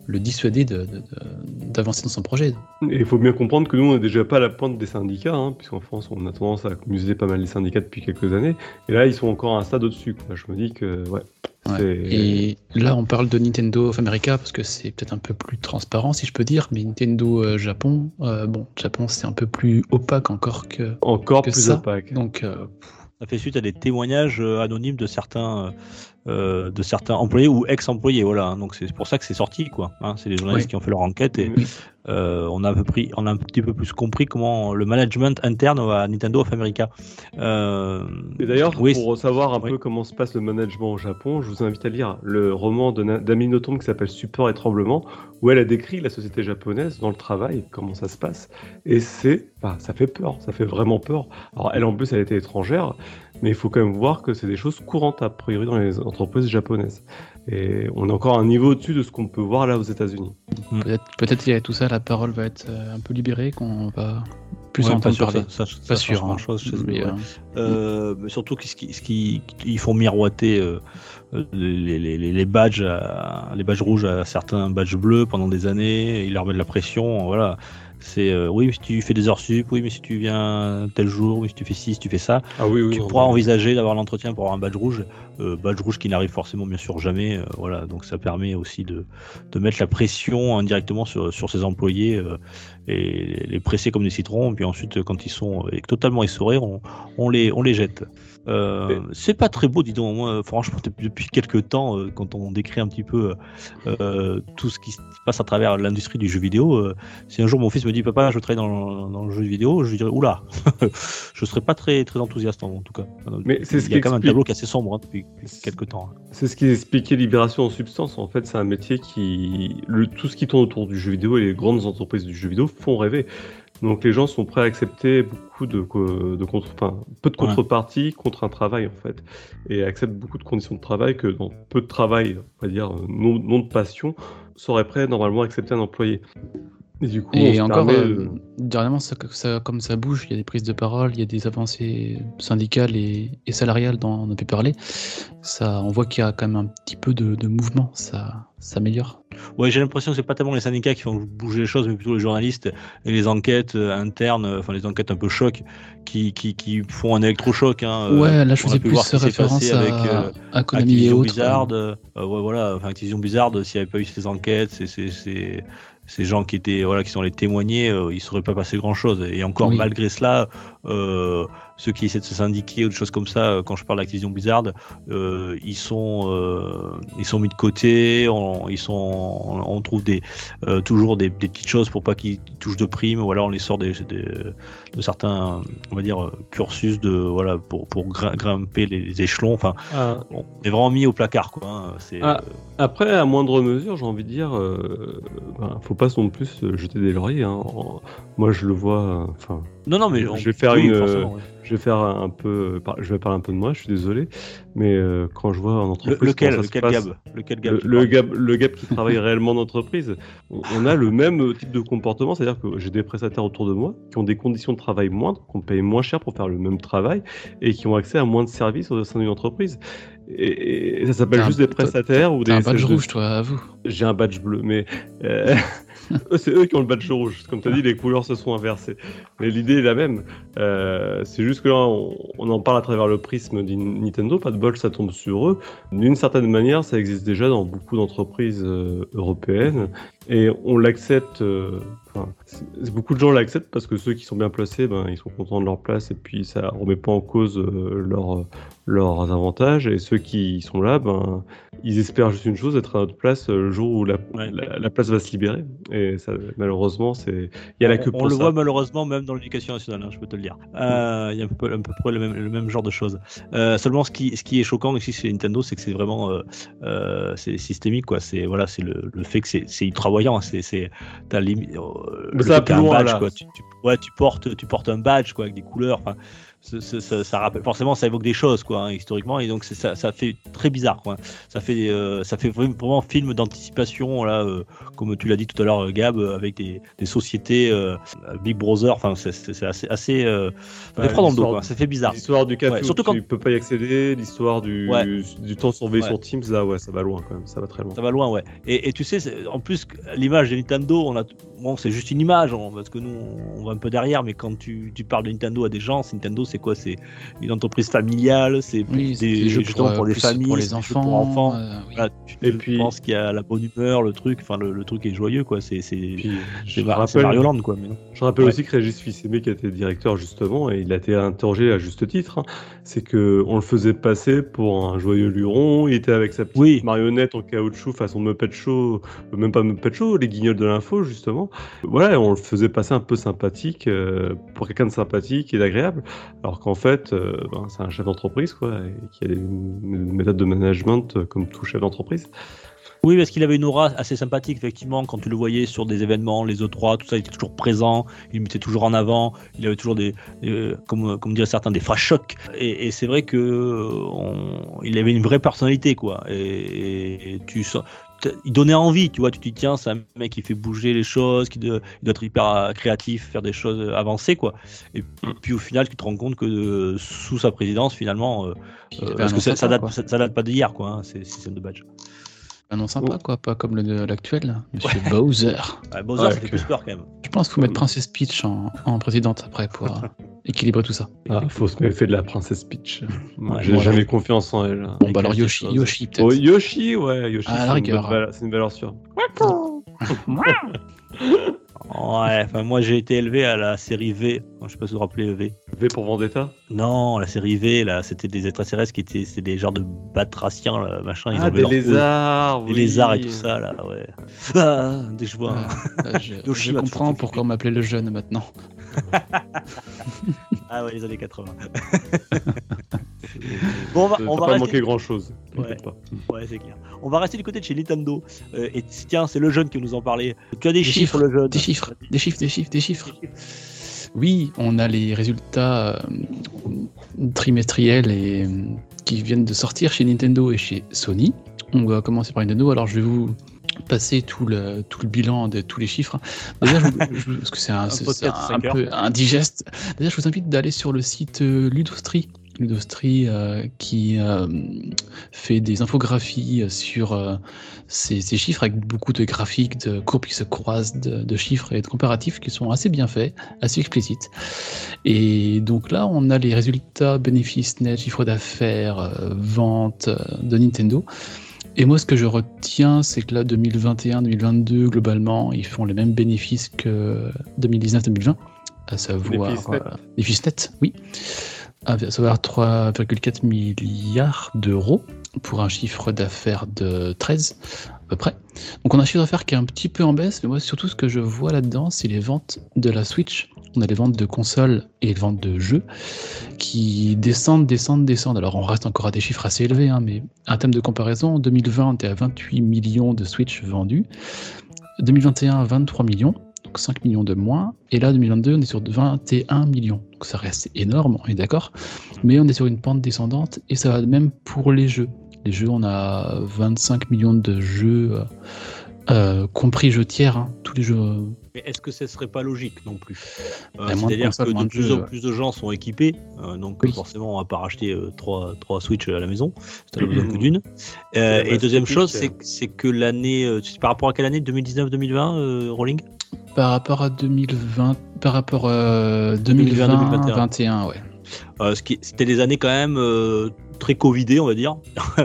Speaker 2: le dissuader de- de- de- d'avancer dans son projet.
Speaker 3: Et il faut bien comprendre que nous, on n'est déjà pas à la pointe des syndicats, hein, puisqu'en France, on a tendance à museler pas mal les syndicats depuis quelques années. Et là, ils sont encore à un stade au-dessus. quoi. Je me dis que, ouais.
Speaker 2: Et là, on parle de Nintendo of America parce que c'est peut-être un peu plus transparent, si je peux dire, mais Nintendo euh, Japon, euh, bon, Japon, c'est un peu plus opaque encore que.
Speaker 3: Encore
Speaker 2: que
Speaker 3: plus
Speaker 2: ça.
Speaker 3: opaque.
Speaker 2: Donc, euh,
Speaker 1: Ça fait suite à des témoignages anonymes de certains, euh, de certains employés ou ex-employés. Voilà. Donc c'est pour ça que c'est sorti, quoi. hein. c'est les journalistes
Speaker 2: Oui.
Speaker 1: qui ont fait leur enquête et
Speaker 2: Oui.
Speaker 1: euh, on a un peu pris, on a un petit peu plus compris comment le management interne à Nintendo of America. Euh,
Speaker 3: Et d'ailleurs,
Speaker 1: oui,
Speaker 3: pour savoir un
Speaker 1: oui.
Speaker 3: peu comment se passe le management au Japon, je vous invite à lire le roman Nothomb qui s'appelle Support et Tremblement, où elle a décrit la société japonaise dans le travail, comment ça se passe. Et c'est, bah, ça fait peur, ça fait vraiment peur. Alors elle en plus, elle était étrangère, mais il faut quand même voir que c'est des choses courantes a priori dans les entreprises japonaises. Et on est encore un niveau au-dessus de ce qu'on peut voir là aux États-Unis.
Speaker 2: peut-être peut-être qu'il y a tout ça, la parole va être euh, un peu libérée, qu'on va plus
Speaker 1: ouais,
Speaker 2: entendre parler.
Speaker 1: ça, ça, ça
Speaker 2: Pas
Speaker 1: change
Speaker 2: sûr. hein.
Speaker 1: grand-chose chez eux,
Speaker 2: Mais,
Speaker 1: ouais.
Speaker 2: euh,
Speaker 1: Euh, mais surtout qu'ils qui, ce qui, ils font miroiter euh, les, les, les, les badges, à- les badges rouges à certains badges bleus pendant des années. Ils leur mettent de la pression. Voilà. C'est euh, oui, mais si tu fais des heures sup, oui, mais si tu viens tel jour, oui, si tu fais ci, si tu fais ça,
Speaker 3: Ah oui, oui.
Speaker 1: tu
Speaker 3: non,
Speaker 1: pourras
Speaker 3: non.
Speaker 1: envisager d'avoir l'entretien pour avoir un badge rouge. Euh, badge rouge qui n'arrive forcément, bien sûr, jamais. euh, voilà. Donc ça permet aussi de, de mettre la pression indirectement sur, sur ses employés et les presser comme des citrons. Puis ensuite, quand ils sont totalement essorés, on, on les, on les jette. Euh, c'est pas très beau, dis donc. Moi, franchement, depuis- quelques temps, euh, quand on décrit un petit peu euh, tout ce qui se passe à travers l'industrie du jeu vidéo, euh, si un jour mon fils me dit Papa, je travaille dans, dans le jeu vidéo, je lui dirais Oula, je serais pas très, très enthousiaste en, tout cas.
Speaker 3: Mais c'est ce
Speaker 1: Il y a quand même un tableau qui est assez sombre hein, depuis quelques temps. hein.
Speaker 3: C'est ce qui expliquait Libération en substance. En fait, c'est un métier qui. Le, tout ce qui tourne autour du jeu vidéo et les grandes entreprises du jeu vidéo font rêver. Donc les gens sont prêts à accepter beaucoup de, de contre, enfin, peu de
Speaker 1: Ouais.
Speaker 3: contrepartie contre un travail en fait, et acceptent beaucoup de conditions de travail que dans peu de travail, on va dire non, non de passion, seraient prêts normalement à accepter un employé. Et du coup,
Speaker 2: Et encore,
Speaker 3: permet,
Speaker 2: euh,
Speaker 3: euh,
Speaker 2: dernièrement, ça, ça- comme ça bouge, il y a des prises de parole, il y a des avancées syndicales et, et salariales dont on a pu parler. Ça, on voit qu'il y a quand même un petit peu de, de mouvement, ça s'améliore.
Speaker 1: Ouais, j'ai l'impression que c'est pas tellement les syndicats qui font bouger les choses, mais plutôt les journalistes et les enquêtes euh, internes, euh, enfin les enquêtes un peu choc, qui, qui, qui font un électrochoc. Hein, euh,
Speaker 2: ouais, là je
Speaker 1: on
Speaker 2: faisais plus
Speaker 1: voir ce
Speaker 2: référence à,
Speaker 1: avec, euh,
Speaker 2: à Konami et
Speaker 1: Activision
Speaker 2: autres.
Speaker 1: Blizzard, euh, euh, ouais, voilà, enfin Activision Blizzard, s'il n'y avait pas eu ces enquêtes, ces, ces, gens qui étaient, voilà, qui sont allés témoigner, euh, il ne serait pas passé grand chose. Et encore,
Speaker 2: Oui.
Speaker 1: malgré cela, euh, ceux qui essaient de se syndiquer ou des choses comme ça, euh, quand je parle d'Activision Blizzard, euh, ils sont euh, ils sont mis de côté, on, ils sont on, trouve des euh, toujours des, des, petites choses pour pas qu'ils touchent de primes, ou alors on les sort des, des, de certains on va dire cursus de voilà pour pour grimper les, les échelons. Enfin, ah. on est vraiment mis au placard quoi. Hein, c'est
Speaker 3: ah. Après, à moindre mesure, j'ai envie de dire, euh, ben, faut pas non plus jeter des lauriers. Hein. Moi, je le vois. Enfin,
Speaker 1: non, non, mais
Speaker 3: je vais faire une, je vais faire un peu, je vais parler un peu de moi. Je suis désolé, mais euh, quand je vois en entreprise,
Speaker 1: le, lequel, lequel gab, lequel
Speaker 3: gab, le, gab, le gab qui travaille réellement en entreprise, on a le même type de comportement, c'est-à-dire que j'ai des prestataires autour de moi qui ont des conditions de travail moindres, qu'on paye moins cher pour faire le même travail et qui ont accès à moins de services au sein d'une entreprise. Et, ça s'appelle juste des prestataires ou des.
Speaker 2: un badge rouge, toi, à vous.
Speaker 3: J'ai un badge bleu, mais euh, c'est eux qui ont le badge rouge. Comme tu as dit, les couleurs se sont inversées. Mais l'idée est la même. Euh, c'est juste que là, on, en parle à travers le prisme de Nintendo. Pas de bol, ça tombe sur eux. D'une certaine manière, ça existe déjà dans beaucoup d'entreprises euh, européennes. Et on l'accepte. beaucoup de gens l'acceptent parce que ceux qui sont bien placés, ben, ils sont contents de leur place et puis ça remet pas en cause leur leurs avantages et ceux qui sont là, ben, ils espèrent juste une chose, être à notre place euh, le jour où la, la, place va se libérer. Et ça, malheureusement, c'est il y a la
Speaker 1: que
Speaker 3: pour
Speaker 1: On le voit malheureusement même dans l'éducation nationale, hein, je peux te le dire. Euh, il y a un peu, un peu près le même, le même genre de choses. Euh, seulement, ce qui, ce qui est choquant ici chez Nintendo, c'est que c'est vraiment euh, c'est systémique, quoi. C'est voilà, c'est le, le, fait que c'est ultra voyant. C'est c'est t'as limite.
Speaker 3: Ça un badge,
Speaker 1: quoi. Tu, tu, ouais, tu portes tu portes un badge quoi avec des couleurs. Enfin, ça, ça, rappelle forcément ça évoque des choses quoi hein, historiquement et donc ça, fait très bizarre quoi ça fait euh, ça fait vraiment film d'anticipation là euh, comme tu l'as dit tout à l'heure Gab avec des, des sociétés euh, Big Brother enfin c'est assez assez ouais, dans le dos quoi. ça fait bizarre
Speaker 3: l'histoire du café surtout quand tu peux pas y accéder l'histoire du, du temps surveillé sur Teams là ouais ça va loin quand même ça va très loin
Speaker 1: ça va loin ouais et, et tu sais en plus l'image de Nintendo on a bon c'est juste une image parce que nous on va un peu derrière mais quand tu, tu parles de Nintendo à des gens c'est Nintendo c'est quoi? C'est une entreprise familiale, c'est des jeux pour, pour les familles,
Speaker 2: pour les enfants. Pour enfants.
Speaker 1: Euh, tu et puis, penses qu'il y a la bonne humeur, le truc, enfin le, truc est joyeux quoi. C'est Mario Land quoi. Mais
Speaker 3: Je rappelle aussi que Régis Fils-Aimé qui était directeur justement et il a été interrogé à juste titre. Hein, c'est que on le faisait passer pour un joyeux luron. Il était avec sa petite marionnette en caoutchouc façon Muppet Show, même pas Muppet Show, les guignols de l'info justement. Voilà, on le faisait passer un peu sympathique euh, pour quelqu'un de sympathique et d'agréable. Alors qu'en fait, euh, ben, c'est un chef d'entreprise, quoi, et qui a des méthodes de management euh, comme tout chef d'entreprise.
Speaker 1: Oui, parce qu'il avait une aura assez sympathique, effectivement, quand tu le voyais sur des événements, les E3, tout ça, il était toujours présent, il mettait toujours en avant, il avait toujours des, comme, comme diraient certains, des phrases chocs. Et, c'est vrai que il avait une vraie personnalité, quoi. Et, et tu il donnait envie, tu vois, tu te dis tiens, c'est un mec qui fait bouger les choses, qui doit, il doit être hyper euh, créatif, faire des choses euh, avancées, quoi. Et, mm. puis au final, tu te rends compte que euh, sous sa présidence, finalement, parce que ça, ça, date, ça, date, pas d'hier, quoi, hein, ces systèmes de badge.
Speaker 2: Un nom sympa, quoi, pas comme l'actuel, Monsieur Bowser.
Speaker 1: Bowser, c'était plus peur quand même.
Speaker 2: Je pense qu'il faut mettre Princess Peach en, en présidente après pour équilibrer tout ça.
Speaker 3: Ah, faut se méfier de la Princess Peach. J'ai jamais confiance en elle.
Speaker 2: Bon, bah alors Yoshi, Yoshi peut-être.
Speaker 3: Oh, Yoshi, ouais, Yoshi,
Speaker 2: ah.
Speaker 3: C'est une valeur sûre.
Speaker 1: Ouais, enfin moi j'ai été élevé à la série V. Je sais pas si vous vous rappelez V.
Speaker 3: V pour Vendetta?
Speaker 1: Non, la série V, là, c'était des extraterrestres qui étaient, c'était des genres de batraciens, là, machin.
Speaker 3: Ils ah, des lézards,
Speaker 1: Des lézards et tout ça, là, ouais. Ah, dès que je vois.
Speaker 2: Ah, je, je comprends pourquoi on m'appelait le jeune maintenant.
Speaker 1: ah ouais, les années 80.
Speaker 3: bon, on va, on va pas manquer grand chose.
Speaker 1: Ouais, ouais c'est clair. On va rester du côté de chez Nintendo. Euh, et tiens, c'est le jeune qui nous en parlait. Tu as des, chiffres, le jeune
Speaker 2: Des chiffres, des chiffres, des chiffres, des chiffres. Oui, on a les résultats euh, trimestriels et, euh, qui viennent de sortir chez Nintendo et chez Sony. On va commencer par Nintendo. Alors, je vais vous passer tout le, tout le bilan de tous les chiffres. Je, parce que c'est un, un, peu indigeste. Déjà, je vous invite d'aller sur le site euh, Ludostri. Ludostri euh, qui euh, fait des infographies sur ces, chiffres avec beaucoup de graphiques, de courbes qui se croisent, de, chiffres et de comparatifs qui sont assez bien faits, assez explicites. Et donc là, on a les résultats bénéfices nets, chiffre d'affaires, ventes de Nintendo. Et moi, ce que je retiens, c'est que là, 2021-2022, globalement, ils font les mêmes bénéfices que 2019-2020, à savoir bénéfices nets. oui. Ah, ça va avoir 3,4 milliards d'euros pour un chiffre d'affaires de 13 à près. Donc on a un chiffre d'affaires qui est un petit peu en baisse, mais moi surtout ce que je vois là-dedans, c'est les ventes de la Switch. On a les ventes de consoles et les ventes de jeux qui descendent, descendent, descendent. Alors on reste encore à des chiffres assez élevés, hein, mais un thème de comparaison, en 2020 on était à 28 millions de Switch vendus, 2021 23 millions, donc 5 millions de moins, et là 2022 on est sur 21 millions. Donc ça reste énorme, on est d'accord, mais on est sur une pente descendante et ça va même pour les jeux. Les jeux, on a 25 millions de jeux, euh, euh, compris jeux tiers, hein, tous les jeux. euh,
Speaker 1: Mais est-ce que ce serait pas logique non plus? Euh,
Speaker 2: Bah, moins de
Speaker 1: C'est-à-dire que de
Speaker 2: de
Speaker 1: plus
Speaker 2: jeux,
Speaker 1: en plus de gens sont équipés, euh, donc
Speaker 2: Oui.
Speaker 1: forcément on va pas racheter 3, trois Switch à la maison, c'est à besoin que d'une. Euh, et deuxième chose, c'est que- c'est que l'année, euh, par rapport à quelle année? 2019-2020, euh, Rolling
Speaker 2: Par rapport à 2020, par rapport à
Speaker 1: 2020,
Speaker 2: 2020-2021, ouais.
Speaker 1: Euh, ce qui- C'était des années quand même euh, très covidées, on va dire,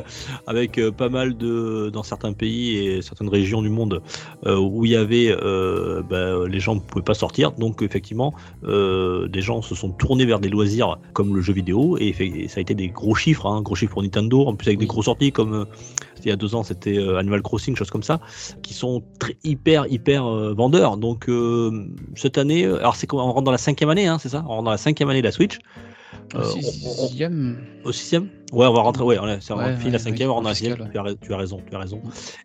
Speaker 1: avec euh, pas mal de dans certains pays et certaines régions du monde euh, où il y avait euh, bah, les gens ne pouvaient pas sortir, donc effectivement des gens se sont tournés vers des loisirs comme le jeu vidéo et, ça a été des gros chiffres, hein, gros chiffres pour Nintendo, en plus avec des grosses sorties comme il y a deux ans c'était Animal Crossing, choses comme ça, qui sont très hyper hyper euh, vendeurs. Donc euh, cette année, alors c'est quoi On rentre dans la cinquième année, hein, c'est ça? On rentre dans la cinquième année de la Switch. Euh,
Speaker 2: Au
Speaker 1: on- on-
Speaker 2: sixième,
Speaker 1: au sixième Ouais, on va rentrer. Ouais, on a, c'est- on
Speaker 2: Ouais,
Speaker 1: finit
Speaker 2: ouais,
Speaker 1: la cinquième, on a la sixième. Tu as, tu as raison, tu as raison.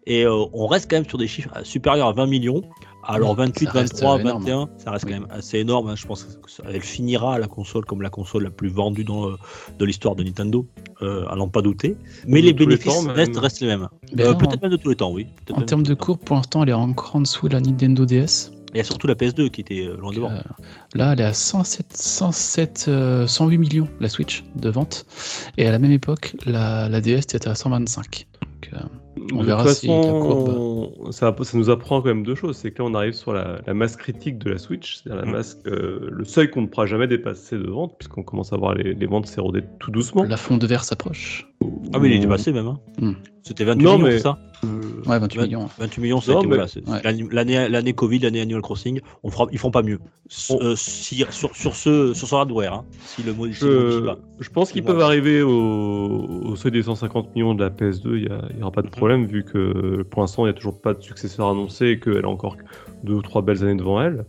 Speaker 1: Et euh, on reste quand même sur des chiffres euh, supérieurs à 20 millions. Alors
Speaker 2: Oui,
Speaker 1: 28,
Speaker 2: ça reste,
Speaker 1: 23,
Speaker 2: euh, énorme.
Speaker 1: 21, ça reste
Speaker 2: Oui.
Speaker 1: quand même assez énorme. hein. Je pense qu'elle finira la console comme la console la plus vendue dans, de l'histoire de Nintendo, euh, à n'en pas douter. Mais
Speaker 3: De
Speaker 1: les bénéfices
Speaker 3: temps,
Speaker 1: restent, restent les mêmes.
Speaker 2: Ben
Speaker 1: Euh, Peut-être même de tous les temps, oui.
Speaker 2: En termes
Speaker 1: de
Speaker 2: cours, pour l'instant, elle est encore en dessous de la Nintendo DS.
Speaker 1: Il y a surtout la PS2 qui était euh, loin devant.
Speaker 2: Euh, là, elle est à 107, 107, euh, 108 millions, la Switch, de vente. Et à la même époque, la, la DS était à 125. Donc, euh, On
Speaker 3: de
Speaker 2: verra
Speaker 3: toute
Speaker 2: si la
Speaker 3: façon, ça, ça nous apprend quand même deux choses. C'est que là, on arrive sur la, la masse critique de la Switch, c'est-à-dire la
Speaker 1: Mm.
Speaker 3: masse, euh, le seuil qu'on ne pourra jamais dépasser de vente, puisqu'on commence à voir les, les ventes s'éroder tout doucement.
Speaker 2: la fond de verre s'approche.
Speaker 1: Ah, mais il est dépassé même. hein.
Speaker 2: Hmm.
Speaker 1: C'était 28
Speaker 3: Non,
Speaker 1: millions,
Speaker 3: mais-
Speaker 1: c'est ça
Speaker 2: Ouais, 28
Speaker 1: vingt-
Speaker 2: millions.
Speaker 1: 28 millions, c'est
Speaker 3: mais-
Speaker 1: voilà, c'est-
Speaker 2: Ouais.
Speaker 1: l'année- Covid, l'année Animal Crossing, on fera, ils feront pas mieux. S-
Speaker 3: On-
Speaker 1: euh, si- sur, sur ce sur ce hardware, hein, si le modifie
Speaker 3: Je,
Speaker 1: pas.
Speaker 3: je pense qu'ils peuvent arriver au, au seuil des 150 millions de la PS2, il n'y aura pas de
Speaker 1: Mhm.
Speaker 3: problème, vu que pour l'instant, il n'y a toujours pas de successeur annoncé et qu'elle a encore deux ou trois belles années devant elle.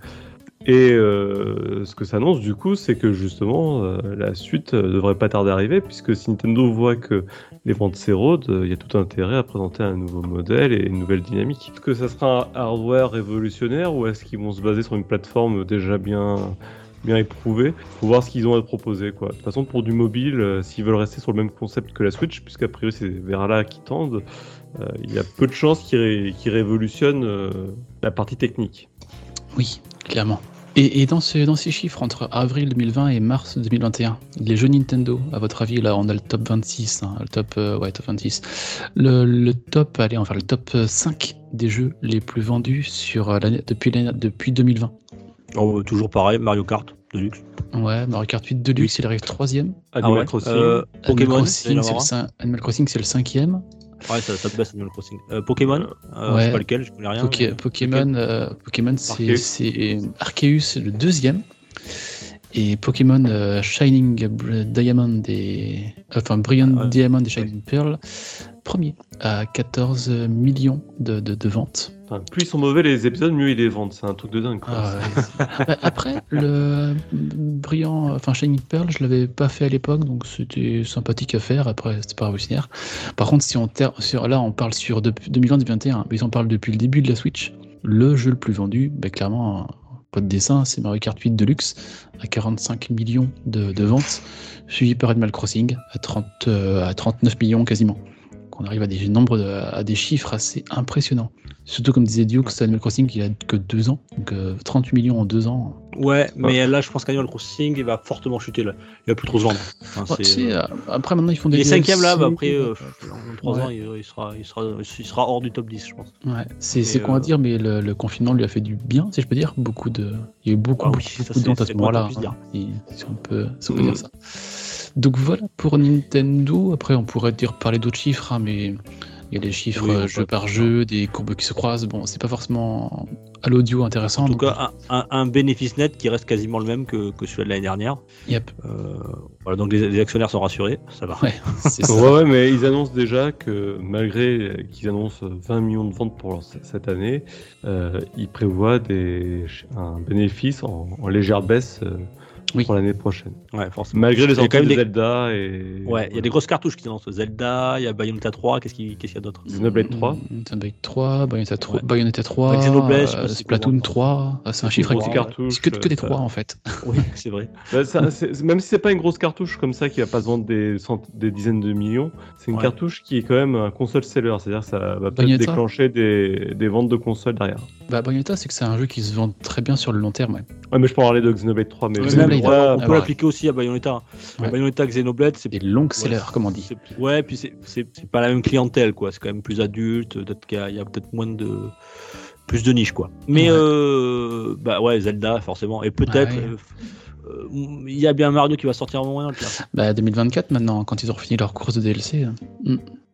Speaker 3: Et euh, ce que ça annonce, du coup, c'est que justement, euh, la suite euh, devrait pas tarder à arriver, puisque si Nintendo voit que les ventes s'érodent, euh, il y a tout intérêt à présenter un nouveau modèle et une nouvelle dynamique. Est-ce que ça sera un hardware révolutionnaire ou est-ce qu'ils vont se baser sur une plateforme déjà bien, bien éprouvée? Faut voir ce qu'ils ont à proposer. Quoi. De toute façon, pour du mobile, euh, s'ils veulent rester sur le même concept que la Switch, puisqu'a priori c'est vers là qu'ils tendent, euh, il y a peu de chances qu'ils ré- qu'ils révolutionnent euh, la partie technique.
Speaker 2: Oui, clairement. Et, et dans, ce, dans ces chiffres, entre avril 2020 et mars 2021, les jeux Nintendo, à votre avis, là, on a le top 26, hein, le top, euh, ouais, top 26. Le, le top, allez, enfin, le top 5 des jeux les plus vendus sur euh, depuis, depuis 2020.
Speaker 1: Oh, toujours pareil, Mario Kart, Deluxe.
Speaker 2: Ouais, Mario Kart 8 Deluxe, il arrive troisième.
Speaker 3: Animal
Speaker 1: ouais.
Speaker 3: Crossing.
Speaker 1: Euh,
Speaker 2: Animal Crossing, le Animal Crossing, c'est le cinquième.
Speaker 1: Ouais, ça, ça te baisse Animal Crossing. Euh, Pokémon, euh, je
Speaker 2: Ouais.
Speaker 1: sais pas lequel, je connais rien.
Speaker 2: Poké-
Speaker 1: mais-
Speaker 2: Pokémon, euh, Pokémon c'est
Speaker 3: Arceus.
Speaker 2: le deuxième. Et Pokémon euh, Shining Diamond et. Enfin, Brilliant
Speaker 1: Ah ouais.
Speaker 2: Diamond et Shining Pearl, premier, à 14 millions de, de, de ventes.
Speaker 3: Enfin, plus ils sont mauvais les épisodes, mieux ils les vendent. C'est un truc de dingue. quoi.
Speaker 2: Ah ouais. Après- le brillant, enfin Shining Pearl, je l'avais pas fait à l'époque, donc c'était sympathique à faire. Après, c'était pas révolutionnaire. Par contre, si on sur, là, on parle sur depuis 2020-2021, mais si on parle depuis le début de la Switch, le jeu le plus vendu, bah, clairement, pas de dessin, c'est Mario Kart 8 Deluxe à 45 millions de, de ventes, suivi par Animal Crossing à 30, euh, à 39 millions quasiment. Donc on arrive à des nombres, de- à des chiffres assez impressionnants. Surtout comme disait Duke, c'est Animal Crossing qui a que deux ans, donc euh, 38 millions en deux ans.
Speaker 1: Ouais, mais là, je pense qu'Animal Crossing, il va fortement chuter. Là. Il va plus trop se vendre. Enfin,
Speaker 2: Ouais,
Speaker 1: c'est-
Speaker 2: tu sais, euh, après maintenant ils font des
Speaker 1: il est cinquième là, bah, après, euh,
Speaker 2: euh,
Speaker 1: dans 3
Speaker 2: ouais.
Speaker 1: ans, il, il sera, il, sera, il sera hors du top 10, je pense.
Speaker 2: Ouais, c'est con à
Speaker 1: euh,
Speaker 2: dire, mais le, le confinement lui a fait du bien, si je peux dire. Beaucoup de, il y a eu beaucoup,
Speaker 1: Ah
Speaker 2: beaucoup,
Speaker 1: oui, ça,
Speaker 2: beaucoup de à
Speaker 1: c'est
Speaker 2: ce moment-là.
Speaker 1: qu'on
Speaker 2: hein, si, si on peut, si on peut
Speaker 3: Mm.
Speaker 2: dire ça. Donc voilà pour Nintendo. Après, on pourrait dire parler d'autres chiffres, hein, mais Il y a des chiffres
Speaker 1: Oui,
Speaker 2: jeu par jeu, des courbes qui se croisent. Bon, c'est pas forcément à l'audio intéressant.
Speaker 1: En tout
Speaker 2: donc-
Speaker 1: cas, un, bénéfice net qui reste quasiment le même que, que celui de l'année dernière.
Speaker 2: Yep.
Speaker 1: Euh, voilà, donc les, les actionnaires sont rassurés, ça va.
Speaker 2: Ouais, ça.
Speaker 3: Ouais, ouais, mais ils annoncent déjà que malgré qu'ils annoncent 20 millions de ventes pour cette année, euh, ils prévoient des, un bénéfice en, en légère baisse euh,
Speaker 2: Oui.
Speaker 3: pour l'année prochaine.
Speaker 1: Ouais, forcément.
Speaker 3: Malgré les sorties de
Speaker 1: des-
Speaker 3: Zelda et.
Speaker 1: Ouais, il y a des grosses cartouches qui annoncent Zelda, il y a Bayonetta 3, qu'est-ce qu'il y a d'autre?
Speaker 3: Xenoblade 3.
Speaker 2: Mm, Xenoblade 3, Bayonetta 3,
Speaker 1: Ouais.
Speaker 2: Bayonetta 3
Speaker 1: Ouais, Xenoblade,
Speaker 2: euh, Splatoon
Speaker 1: pour moi.
Speaker 2: 3. Ah, c'est un chiffre avec
Speaker 3: cartouche,
Speaker 2: c'est que, que des
Speaker 3: ça-
Speaker 2: 3 en fait.
Speaker 1: Oui, c'est vrai.
Speaker 3: Bah, ça- même si c'est pas une grosse cartouche comme ça qui va pas se vendre des, cent- des dizaines de millions, c'est une
Speaker 1: Ouais.
Speaker 3: cartouche qui est quand même un console seller, c'est-à-dire que ça va peut-être déclencher des, des ventes de consoles derrière.
Speaker 2: Bah, Bayonetta, c'est que c'est un jeu qui se vend très bien sur le long terme. ouais.
Speaker 3: Ouais, mais je peux en parler de Xenoblade 3, mais
Speaker 2: Xenoblade,
Speaker 1: on
Speaker 2: ah,
Speaker 1: peut
Speaker 2: ouais.
Speaker 1: l'appliquer aussi à Bayonetta. Bayonetta, Xenoblade, c'est
Speaker 2: Des longs sellers, comme on dit.
Speaker 1: Ouais, puis c'est- pas la même clientèle, quoi. C'est quand même plus adulte, peut-être qu'il y a, il y a peut-être moins de. plus de niche, quoi. Mais, euh, bah ouais, Zelda, forcément. Et peut-être. Euh, euh, Il y a bien Mario qui va sortir un moment.
Speaker 2: Bah, 2024 maintenant, quand ils auront fini leur course de DLC. hein.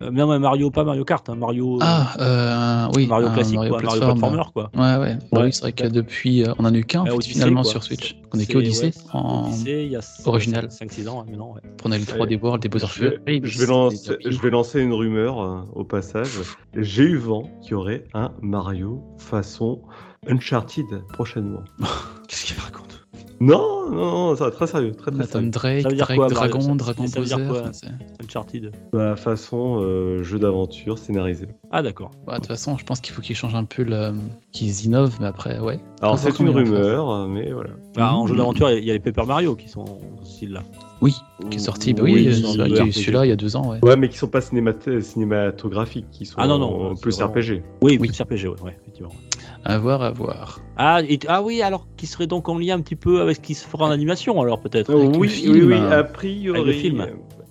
Speaker 1: Euh, non, mais Mario, pas Mario Kart, hein, Mario.
Speaker 2: Ah, euh, oui.
Speaker 1: Mario
Speaker 2: un
Speaker 1: classique,
Speaker 2: Mario
Speaker 1: quoi, Mario
Speaker 2: Platform.
Speaker 1: platformer, quoi.
Speaker 2: Ouais, ouais. Bah
Speaker 1: Ouais.
Speaker 2: oui, c'est vrai que depuis, euh, on en a eu qu'un
Speaker 1: Odyssey,
Speaker 2: finalement
Speaker 1: quoi.
Speaker 2: sur Switch. On est
Speaker 1: ouais,
Speaker 2: en
Speaker 1: il y a
Speaker 2: original.
Speaker 1: 5-6 ans, hein, mais non, ouais.
Speaker 2: On a eu le 3D World, des Bowser
Speaker 3: Je vais, je vais lancer, je vais lancer une rumeur euh, au passage. J'ai eu vent qu'il y aurait un Mario façon Uncharted prochainement. Non, non, non, ça va très sérieux, très très
Speaker 2: Nathan
Speaker 3: sérieux.
Speaker 2: Drake,
Speaker 1: Ça veut dire
Speaker 2: Drake
Speaker 1: quoi, Mario
Speaker 2: Dragon,
Speaker 1: Ça-
Speaker 2: Dragon
Speaker 1: ça veut dire
Speaker 2: Bowser.
Speaker 1: quoi
Speaker 2: c'est-
Speaker 1: Uncharted.
Speaker 3: Bah, façon euh, jeu d'aventure scénarisé.
Speaker 1: Ah, d'accord.
Speaker 2: Bah, De toute façon, je pense qu'il faut qu'ils changent un peu le. qu'ils innovent, mais après, ouais.
Speaker 3: Alors c'est une rumeur, euh, mais voilà.
Speaker 1: Bah, En jeu d'aventure, il y a les Paper Mario qui sont style là.
Speaker 2: Oui, qui est sorti. Bah
Speaker 3: Oui,
Speaker 2: oui,
Speaker 3: ils
Speaker 2: c'est
Speaker 3: sont
Speaker 2: vrai
Speaker 3: de
Speaker 2: qu'il y a eu
Speaker 3: RPG.
Speaker 2: celui-là il y a deux ans, ouais.
Speaker 3: Ouais, mais qui sont pas cinémat- cinématographiques, qui sont
Speaker 1: Ah, non, non,
Speaker 3: plus
Speaker 1: vraiment-
Speaker 3: RPG.
Speaker 1: Oui,
Speaker 2: Oui.
Speaker 1: plus RPG, ouais, ouais, effectivement.
Speaker 2: À voir, à voir.
Speaker 1: Ah, et- ah oui, alors qui serait donc en lien un petit peu avec ce qui se fera en animation, alors peut-être
Speaker 3: oui,
Speaker 2: film,
Speaker 3: oui, oui, a priori.
Speaker 1: Avec le film.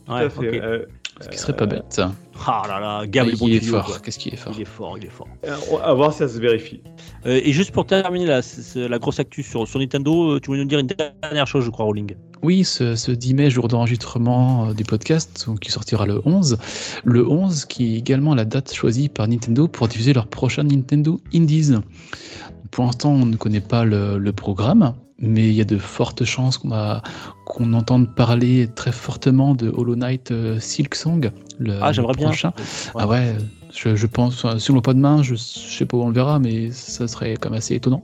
Speaker 3: Euh, Tout
Speaker 1: Ouais,
Speaker 3: à fait.
Speaker 1: ok.
Speaker 3: euh,
Speaker 2: Ce qui serait pas bête.
Speaker 1: Ah là là, Gab,
Speaker 2: Ah,
Speaker 1: bon
Speaker 2: il est fort. Qu'est-ce qu'il est fort
Speaker 1: Il est fort, il est fort.
Speaker 3: euh, à voir si ça se vérifie.
Speaker 1: Euh, et juste pour terminer la grosse actu sur, sur Nintendo, euh, tu voulais nous dire une dernière chose, je crois, Rolling.
Speaker 2: Oui, ce, ce 10 mai, jour d'enregistrement euh, du podcast, donc, qui sortira le 11. Le 11, qui est également la date choisie par Nintendo pour diffuser leur prochain Nintendo Indies. Pour l'instant, on ne connaît pas le, le programme, mais il y a de fortes chances qu'on qu'on entende parler très fortement de Hollow Knight euh, Silk Song, le,
Speaker 1: Ah, j'aimerais bien.
Speaker 2: Ah ouais, je, je pense, si on l'a pas demain, je, je sais pas où on le verra, mais ça serait quand même assez étonnant.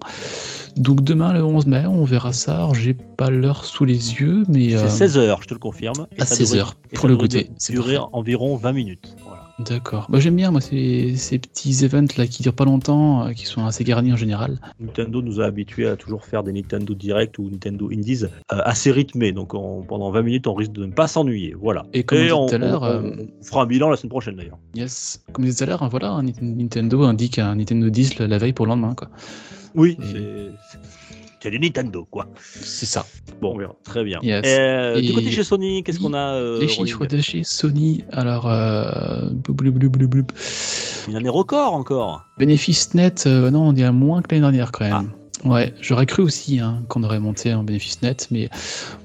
Speaker 2: Donc demain, le 11 mai, on verra ça. J'ai pas l'heure sous les yeux, mais...
Speaker 1: C'est
Speaker 2: euh,
Speaker 1: 16 heures, je te le confirme. et
Speaker 2: à
Speaker 1: ça
Speaker 2: 16
Speaker 1: devrait-
Speaker 2: heures,
Speaker 1: et
Speaker 2: pour
Speaker 1: ça
Speaker 2: le goûter, c'est
Speaker 1: Durer
Speaker 2: parfait.
Speaker 1: environ 20 minutes. Voilà.
Speaker 2: D'accord. Bah, j'aime bien, moi, ces, ces petits events là qui durent pas longtemps, euh, qui sont assez garnis en général.
Speaker 1: Nintendo nous a habitués à toujours faire des Nintendo Direct ou Nintendo Indies euh, assez rythmés, donc on- pendant 20 minutes on risque de ne pas s'ennuyer. Voilà.
Speaker 2: Et comme on tout à l'heure,
Speaker 1: on-
Speaker 2: euh,
Speaker 1: on fera un bilan la semaine prochaine d'ailleurs.
Speaker 2: Yes. Comme je disais tout à l'heure, hein, voilà, un Nintendo indique un Nintendo 10 la- veille pour le lendemain, quoi.
Speaker 1: Oui, c'est du Nintendo quoi.
Speaker 2: C'est ça.
Speaker 1: Bon, très bien.
Speaker 2: Yes.
Speaker 1: Euh, Du côté chez Sony, qu'est-ce qu'on a euh,
Speaker 2: Les chiffres de chez Sony, alors... Euh, blou, blou, blou, blou, blou.
Speaker 1: Une année record encore.
Speaker 2: Bénéfice net, euh, non, on est à moins que l'année dernière quand même.
Speaker 1: Ah.
Speaker 2: Ouais, j'aurais cru aussi hein, qu'on aurait monté en bénéfice net, mais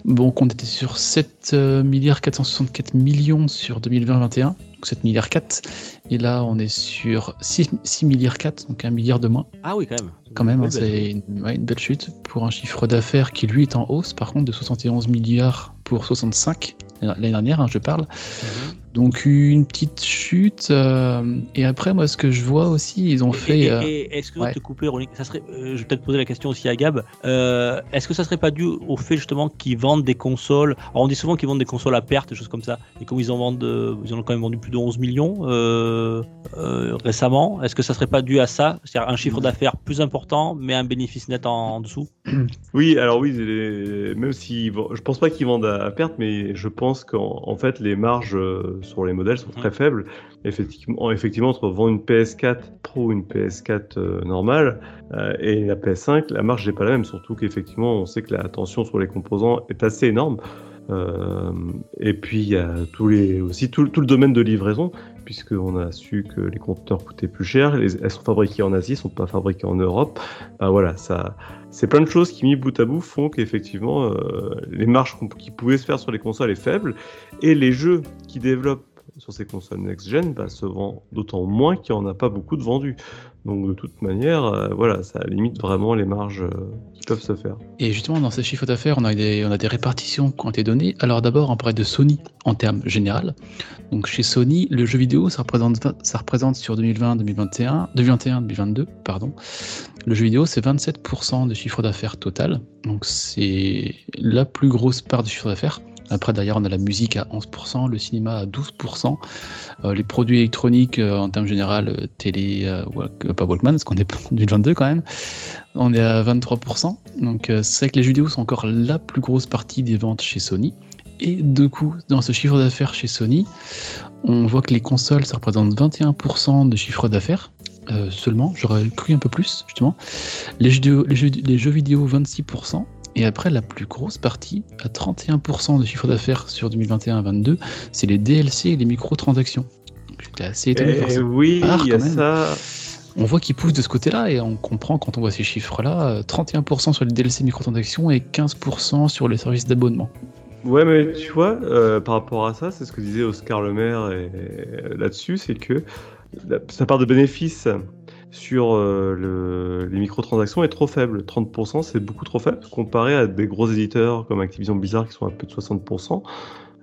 Speaker 2: bon, qu'on était sur 7 euh, milliards 464 millions sur 2020-21, donc 7 milliards 4, et là on est sur 6, 6 milliards 4, donc un milliard de moins.
Speaker 1: Ah oui, quand même.
Speaker 2: Quand même, hein, c'est une, ouais, une belle chute pour un chiffre d'affaires qui lui est en hausse, par contre, de 71 milliards pour 65 l'année dernière, hein, je parle.
Speaker 1: Mhm.
Speaker 2: Donc une petite chute. euh, et après, moi, ce que je vois aussi, ils ont
Speaker 1: Et-
Speaker 2: fait.
Speaker 1: et-
Speaker 2: euh,
Speaker 1: et- excuse-moi
Speaker 2: ouais.
Speaker 1: de te couper. Ça serait, euh, je vais peut-être poser la question aussi à Gab. Euh, Est-ce que ça serait pas dû au fait justement qu'ils vendent des consoles? Alors on dit souvent qu'ils vendent des consoles à perte, des choses comme ça. Et comme ils en vendent, euh, ils en ont quand même vendu plus de 11 millions euh, euh, récemment. Est-ce que ça serait pas dû à ça? C'est-à-dire un chiffre d'affaires plus important, mais un bénéfice net en, en dessous?
Speaker 3: Oui, alors oui, les- même si je pense pas qu'ils vendent à, à perte, mais je pense qu'en en fait les marges euh, sur les modèles sont très faibles. Effectivement, effectivement, entre vendre une PS4 Pro ou une PS4 euh, normale euh, et la PS5, la marge n'est pas la même. Surtout qu'effectivement, on sait que la tension sur les composants est assez énorme. Euh, et puis il y a aussi tout, le domaine de livraison, puisqu'on a su que les compteurs coûtaient plus cher. Les- elles sont fabriquées en Asie, sont pas fabriquées en Europe. Bah voilà, c'est plein de choses qui mis bout à bout font qu'effectivement euh, les marges qui pouvaient se faire sur les consoles est faible et les jeux qui développent sur ces consoles next-gen bah, se vend d'autant moins qu'il n'y en a pas beaucoup de vendus. Donc de toute manière, euh, voilà, ça limite vraiment les marges euh, qui peuvent se faire.
Speaker 2: Et justement, dans ces chiffres d'affaires, on, a des, répartitions qui ont été données. Alors d'abord, on parlait de Sony en termes général. Donc chez Sony, le jeu vidéo, ça représente, ça représente sur 2020, 2021, 2021, 2022, pardon. Le jeu vidéo, c'est 27% de chiffre d'affaires total. Donc c'est la plus grosse part du chiffre d'affaires. Après, derrière, on a la musique à 11%, le cinéma à 12%, euh, les produits électroniques euh, en termes général, euh, télé, pas Walkman, parce qu'on est en 2022 quand même, on est à 23%. Donc c'est vrai que les jeux sont encore la plus grosse partie des ventes chez Sony. Et de coup, dans ce chiffre d'affaires chez Sony, on voit que les consoles, ça représente 21% de chiffre d'affaires. seulement, j'aurais cru un peu plus, justement. Les jeux, les jeux vidéo, 26%. Et après, la plus grosse partie, à 31% de chiffre d'affaires sur 2021-22, c'est les DLC et les microtransactions. J'étais assez étonné par
Speaker 3: Eh
Speaker 2: ça.
Speaker 3: oui,
Speaker 2: Ah,
Speaker 3: il y a ça.
Speaker 2: On voit qu'ils poussent de ce côté-là et on comprend quand on voit ces chiffres-là, euh, 31% sur les DLC microtransactions et 15% sur les services d'abonnement.
Speaker 3: Ouais, mais tu vois, euh, par rapport à ça, c'est ce que disait Oscar Le Maire et, et là-dessus, c'est que la- sa part de bénéfice sur euh, le- les microtransactions est trop faible. 30%, c'est beaucoup trop faible comparé à des gros éditeurs comme Activision Blizzard qui sont à plus de 60%.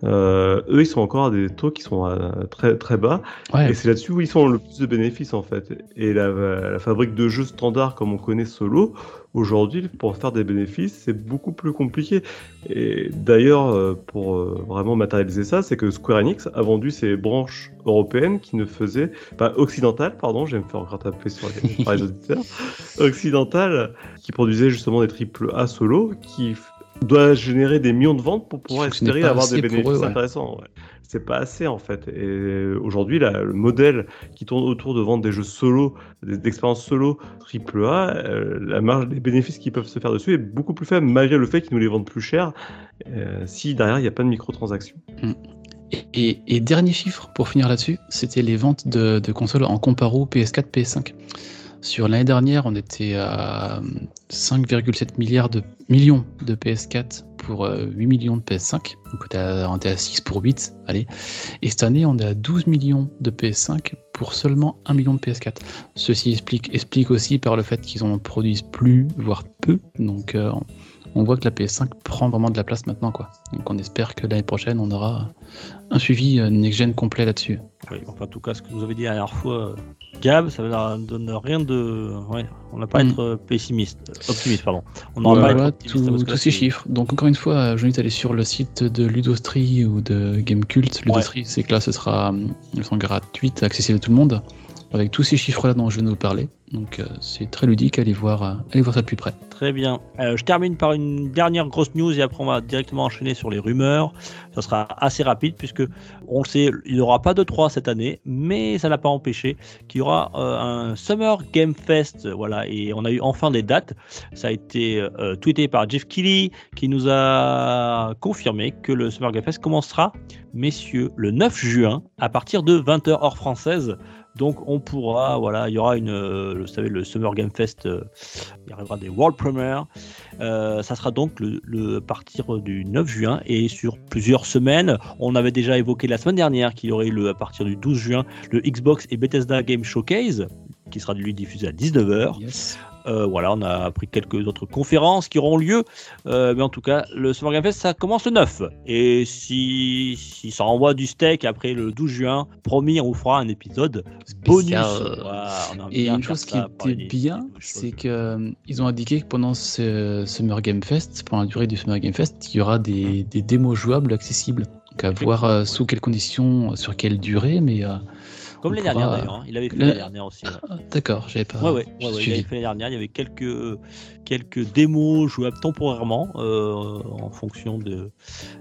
Speaker 3: Euh, eux, ils sont encore à des taux qui sont à très très bas.
Speaker 2: Ouais,
Speaker 3: Et c'est là-dessus où ils sont le plus de bénéfices en fait. Et la, la fabrique de jeux standard comme on connaît solo, aujourd'hui, pour faire des bénéfices, c'est beaucoup plus compliqué. Et d'ailleurs, euh, pour euh, vraiment matérialiser ça, c'est que Square Enix a vendu ses branches européennes qui ne faisaient pas occidentales, pardon, je vais me faire encore taper sur les, par les auditeurs, occidentales, qui produisaient justement des triple A solo, qui doit générer des millions de ventes pour pouvoir espérer avoir des bénéfices
Speaker 2: eux, ouais.
Speaker 3: intéressants. ouais. C'est pas assez en fait. Et aujourd'hui, le modèle qui tourne autour de vendre des jeux solo, des, d'expériences solo triple A, euh, la marge des bénéfices qui peuvent se faire dessus est beaucoup plus faible malgré le fait qu'ils nous les vendent plus cher. euh, si derrière il n'y a pas de microtransactions.
Speaker 2: Et, et- et dernier chiffre pour finir là-dessus, c'était les ventes de, de consoles en comparo PS4, PS5. Sur l'année dernière, on était à 5,7 milliards de millions de PS4 pour euh, 8 millions de PS5. Donc on était, à, on était à 6 pour 8, allez. Et cette année, on est à 12 millions de PS5 pour seulement 1 million de PS4. Ceci explique, explique aussi par le fait qu'ils en produisent plus, voire peu. Donc euh, on voit que la PS5 prend vraiment de la place maintenant. quoi. Donc on espère que l'année prochaine, on aura un suivi euh, next-gen complet là-dessus.
Speaker 1: Oui, enfin, en tout cas, ce que vous avez dit la dernière fois, euh, Gab, ça ne donne rien de. Ouais, on n'a pas à
Speaker 2: Mm.
Speaker 1: être euh, pessimiste, optimiste, pardon. On n'aura pas à
Speaker 2: Voilà
Speaker 1: être optimiste.
Speaker 2: tous ces chiffres. Donc encore une fois, euh, je à aller sur le site de Ludostri ou de Gamecult. Ludostri, c'est que là, ce sera euh, une gratuite, accessible à tout le monde, avec tous ces chiffres-là dont je viens de vous parler. Donc euh, c'est très ludique, allez voir, euh, allez voir ça de plus près.
Speaker 1: Très bien. Euh, je termine par une dernière grosse news et après on va directement enchaîner sur les rumeurs. Ça sera assez rapide puisque on le sait, il n'y aura pas de 3 cette année, mais ça n'a pas empêché qu'il y aura euh, un Summer Game Fest. Voilà, et on a eu enfin des dates. Ça a été euh, tweeté par Jeff Keighley qui nous a confirmé que le Summer Game Fest commencera, messieurs, le 9 juin à partir de 20h heure française. Donc on pourra, voilà, il y aura une, euh, vous savez, le Summer Game Fest, il y arrivera des World Premiere. Euh, ça sera donc le, partir du 9 juin et sur plusieurs semaines. On avait déjà évoqué la semaine dernière qu'il y aurait le, à partir du 12 juin le Xbox et Bethesda Game Showcase qui sera lui diffusé à 19h.
Speaker 2: Yes.
Speaker 1: Euh, voilà, on a appris quelques autres conférences qui auront lieu. Euh, mais en tout cas, le Summer Game Fest, ça commence le 9. Et si, si ça envoie du steak après le 12 juin, promis, on vous fera un épisode bonus.
Speaker 2: Et une chose qui était bien, c'est que euh, ont indiqué que pendant ce Summer Game Fest, pendant la durée du Summer Game Fest, il y aura des, des démos jouables accessibles. Donc à voir sous quelles conditions, sur quelle durée, mais
Speaker 1: Comme l'année dernière d'ailleurs, hein. il avait fait l'année dernière aussi. ouais.
Speaker 2: ah, d'accord, j'avais pas
Speaker 1: Ouais, ouais, ouais, ouais, il avait fait l'année dernière. Il y avait quelques, quelques démos jouables temporairement euh, en fonction de,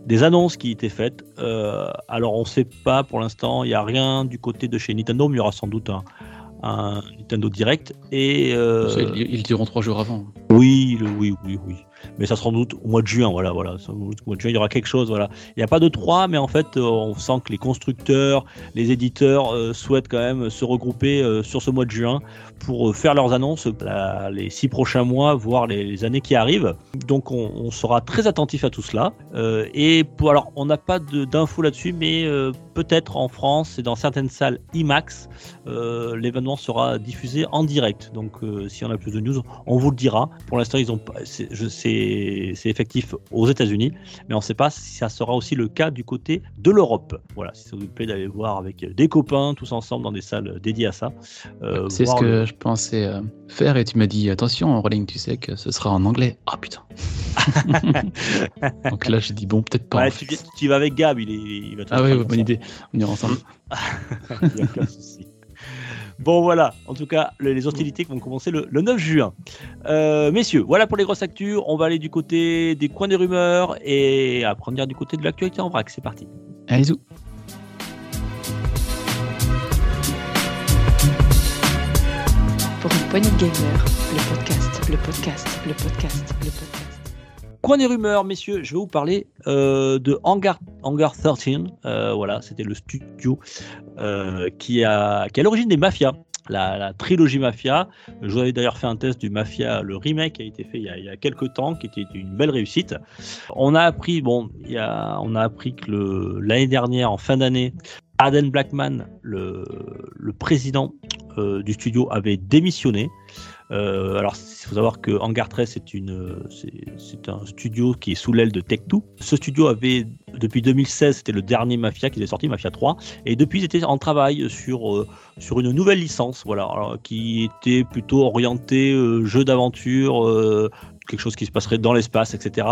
Speaker 1: des annonces qui étaient faites. Euh, alors, on ne sait pas pour l'instant, il n'y a rien du côté de chez Nintendo, mais il y aura sans doute un, un Nintendo Direct. Et euh,
Speaker 2: ils, ils diront trois jours avant.
Speaker 1: oui, le- oui, oui, oui. Mais ça sera sans doute au mois de juin. Voilà, voilà. Au mois de juin, il y aura quelque chose. Voilà. Il n'y a pas de 3, mais en fait, on sent que les constructeurs, les éditeurs souhaitent quand même se regrouper sur ce mois de juin pour faire leurs annonces les six prochains mois, voire les, années qui arrivent. Donc, on, sera très attentif à tout cela. et pour, alors, on n'a pas d'infos là-dessus, mais peut-être en France et dans certaines salles IMAX, l'événement sera diffusé en direct. Donc, si on a plus de news, on vous le dira. Pour l'instant, ils ont c'est effectif aux États-Unis, mais on ne sait pas si ça sera aussi le cas du côté de l'Europe. Voilà, si ça vous plaît d'aller voir avec des copains, tous ensemble dans des salles dédiées à ça.
Speaker 2: Euh, c'est ce que je pensais euh, faire et tu m'as dit attention, Rolling, tu sais que ce sera en anglais. Ah putain. Donc là, j'ai dit bon, peut-être pas.
Speaker 1: tu, vas avec Gab, il, est, il va
Speaker 2: Ah oui, bonne idée. On ira ensemble.
Speaker 1: il n'y a aucun souci. Bon voilà, en tout cas, les hostilités vont commencer le, 9 juin. Euh, messieurs, voilà pour les grosses actus. On va aller du côté des coins des rumeurs et après on ira du côté de l'actualité en vrac. C'est parti.
Speaker 2: Allez,
Speaker 4: Pour une poignée de gamer, le podcast, le podcast, le podcast, le podcast.
Speaker 1: Coin des rumeurs, messieurs, je vais vous parler euh, de Hangar, Hangar 13. Euh, voilà, c'était le studio euh, qui, a, qui est l'origine des Mafias. La, trilogie Mafia. Je vous avais d'ailleurs fait un test du Mafia, le remake qui a été fait il y a, il quelques temps, qui était une belle réussite. On a appris, bon, il y a, on a appris que l'année dernière, en fin d'année, Aden Blackman, le, le président du studio, avait démissionné. Euh, alors, il faut savoir que Hangar 13, c'est, un studio qui est sous l'aile de Tech2. Ce studio avait, depuis 2016, c'était le dernier Mafia qui est sorti, Mafia 3. Et depuis, ils étaient en travail sur, euh, sur une nouvelle licence, voilà, qui était plutôt orientée euh, jeu d'aventure, quelque chose qui se passerait dans l'espace, etc.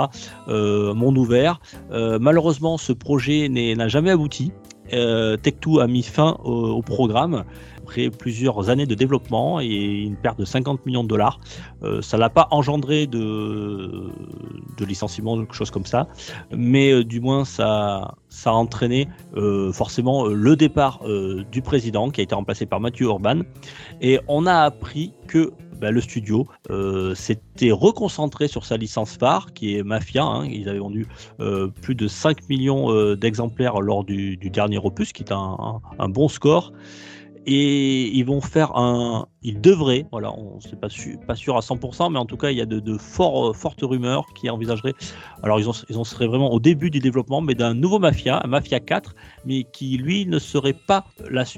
Speaker 1: monde ouvert. malheureusement, ce projet n'a jamais abouti. Tech2 a mis fin au programme après plusieurs années de développement et une perte de 50 millions de dollars. Euh, ça l'a pas engendré de, de licenciement, quelque chose comme ça, mais euh, du moins ça, ça a entraîné euh, forcément le départ du président qui a été remplacé par Mathieu Urban. Et on a appris que bah, le studio s'était reconcentré sur sa licence phare qui est Mafia. Hein. Ils avaient vendu plus de 5 millions d'exemplaires lors du, dernier opus, qui est un bon score et ils vont faire un. Ils devraient, voilà, on n'est pas, pas sûr à 100%, mais en tout cas, il y a de, de fortes rumeurs qui envisageraient. Alors, ils, ont, en seraient vraiment au début du développement, mais d'un nouveau Mafia, un Mafia 4, mais qui lui ne serait pas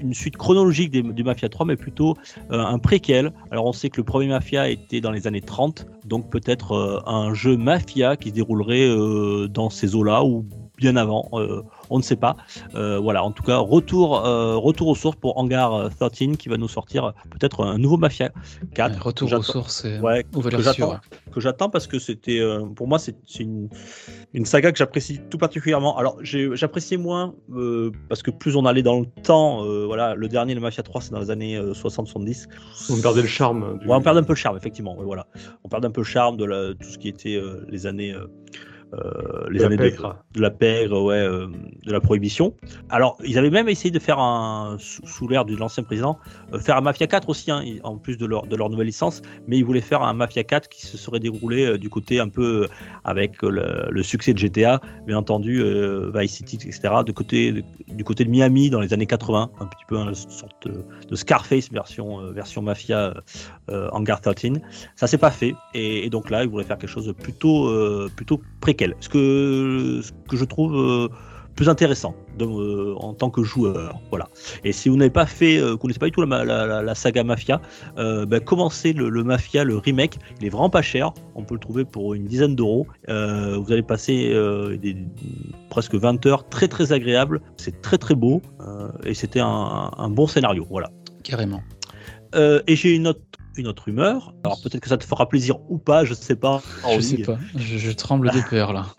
Speaker 1: une suite chronologique du Mafia 3, mais plutôt euh, un préquel. Alors, on sait que le premier Mafia était dans les années 30, donc peut-être euh, un jeu Mafia qui se déroulerait euh, dans ces eaux-là ou bien avant on ne sait pas. Euh, voilà, en tout cas, retour, euh, retour aux sources pour Hangar 13 qui va nous sortir peut-être un nouveau Mafia 4.
Speaker 2: retour aux sources,
Speaker 1: ouais, que j'attends parce que c'était, euh, pour moi, c'est une, une, saga que j'apprécie tout particulièrement. Alors, j'appréciais moins parce que plus on allait dans le temps, voilà, le dernier, le Mafia 3, c'est dans les années 60-70.
Speaker 3: On perdait le charme.
Speaker 1: on perdait un peu le charme, effectivement. voilà. On perdait un peu le charme de tout ce qui était les années euh, les années de, la pègre, ouais, euh, de la prohibition. Alors, ils avaient même essayé de faire un, sous, l'ère de l'ancien président, euh, faire un Mafia 4 aussi, hein, en plus de leur, de leur nouvelle licence, mais ils voulaient faire un Mafia 4 qui se serait déroulé du côté un peu avec le, succès de GTA, bien entendu, Vice City, etc., de côté, du côté de Miami dans les années 80, un petit peu une sorte de, Scarface version, version Mafia Hangar 13. Ça s'est pas fait, et, donc là, ils voulaient faire quelque chose de plutôt, plutôt précaire ce que, que je trouve euh, plus intéressant euh, en tant que joueur. Voilà. Et si vous n'avez pas fait, euh, connaissez pas du tout la, saga Mafia, ben, commencez le, Mafia, le remake. Il est vraiment pas cher. On peut le trouver pour une dizaine d'euros. vous allez passer des, presque 20 heures très très agréable. C'est très très beau et c'était un, un, bon scénario. Voilà.
Speaker 2: Carrément.
Speaker 1: et j'ai une autre une autre rumeur. Alors peut-être que ça te fera plaisir ou pas, je sais pas.
Speaker 2: Je sais pas, je, tremble de peur là.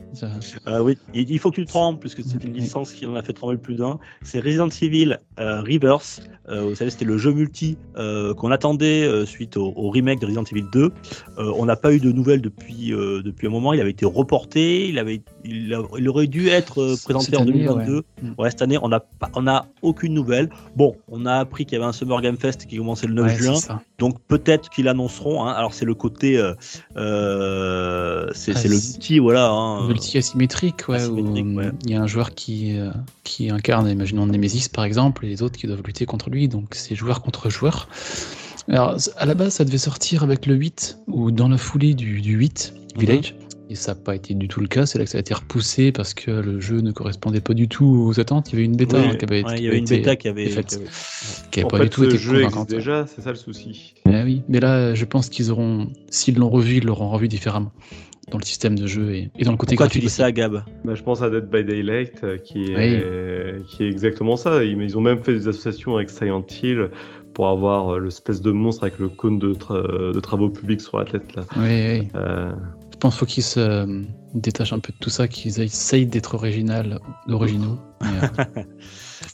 Speaker 1: Euh, oui, il faut que tu trembles puisque c'est une licence qui en a fait trembler plus d'un. C'est Resident Evil euh, Rebirth. Euh, vous savez, c'était le jeu multi qu'on attendait suite au, remake de Resident Evil 2. on n'a pas eu de nouvelles depuis, depuis un moment. Il avait été reporté. Il, avait, il, aurait dû être présenté en 2022. Mm. Ouais. cette année, on n'a on a aucune nouvelle. Bon, on a appris qu'il y avait un Summer Game Fest qui commençait le 9 juin. Donc peut-être qu'ils annonceront. hein. Alors c'est le côté, euh, euh, c'est
Speaker 2: Ah,
Speaker 1: le multi, voilà. hein.
Speaker 2: Multi asymétrique, ouais, où
Speaker 1: Asymétrique, ouais.
Speaker 2: il y a un joueur qui, euh, qui incarne, imaginons Nemesis par exemple, et les autres qui doivent lutter contre lui, donc c'est joueur contre joueur. Alors, à la base, ça devait sortir avec le 8, ou dans la foulée du, du 8,
Speaker 1: Mhm.
Speaker 2: Village, et ça n'a pas été du tout le cas, c'est là que ça a été repoussé parce que le jeu ne correspondait pas du tout aux attentes. Il y avait une bêta
Speaker 1: Oui,
Speaker 2: hein, qui avait,
Speaker 1: ouais,
Speaker 2: qui
Speaker 1: il y
Speaker 2: avait
Speaker 1: une
Speaker 2: été-
Speaker 1: bêta qui avait,
Speaker 2: faite.
Speaker 1: qui avait-
Speaker 2: qui avait
Speaker 3: en
Speaker 2: pas
Speaker 3: fait,
Speaker 2: du tout été
Speaker 3: jeu existe
Speaker 2: convaincante.
Speaker 3: déjà, c'est ça le souci.
Speaker 2: Mais oui, mais là, je pense qu'ils auront, s'ils l'ont revu, ils l'auront revu différemment dans le système de jeu et, et dans le côté
Speaker 1: Pourquoi tu dis ça, Gab?
Speaker 3: Bah, je pense à Dead by Daylight euh, qui est, qui est exactement ça. Ils, ils ont même fait des associations avec Silent Hill pour avoir euh, l'espèce de monstre avec le cône de, tra- de travaux publics sur la tête. Là.
Speaker 2: Oui, oui.
Speaker 3: Euh,
Speaker 2: pense faut qu'ils se euh, détachent un peu de tout ça, qu'ils essayent d'être originaux. Mais,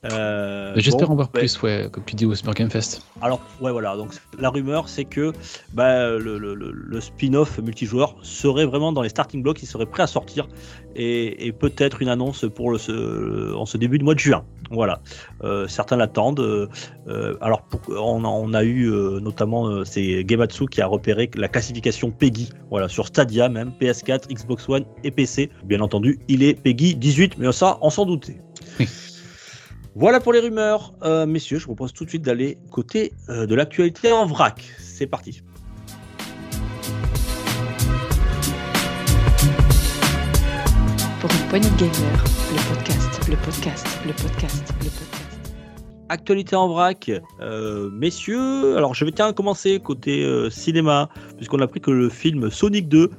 Speaker 2: euh, J'espère
Speaker 1: bon,
Speaker 2: en voir
Speaker 1: ouais.
Speaker 2: plus, ouais, comme tu dis au Super Game Fest.
Speaker 1: Alors, ouais, voilà. Donc, la rumeur, c'est que bah, le, le- le- le spin-off multijoueur serait vraiment dans les starting blocks, il serait prêt à sortir et, et peut-être une annonce pour le, ce, en ce début de mois de juin. Voilà. Euh, certains l'attendent. Euh, alors, pour- on, a, on a eu notamment, c'est Gematsu qui a repéré la classification PEGI, voilà, sur Stadia même, PS4, Xbox One et PC. Bien entendu, il est PEGI 18, mais ça, on s'en doutait.
Speaker 2: Oui.
Speaker 1: Voilà pour les rumeurs. Euh, messieurs, je vous propose tout de suite d'aller côté euh, de l'actualité en vrac. C'est parti.
Speaker 4: Pour une poignée de gamers, le podcast, le podcast, le podcast, le podcast.
Speaker 1: Actualité en vrac, Euh, messieurs. Alors, je vais tiens commencer côté euh, cinéma, puisqu'on a appris que le film Sonic 2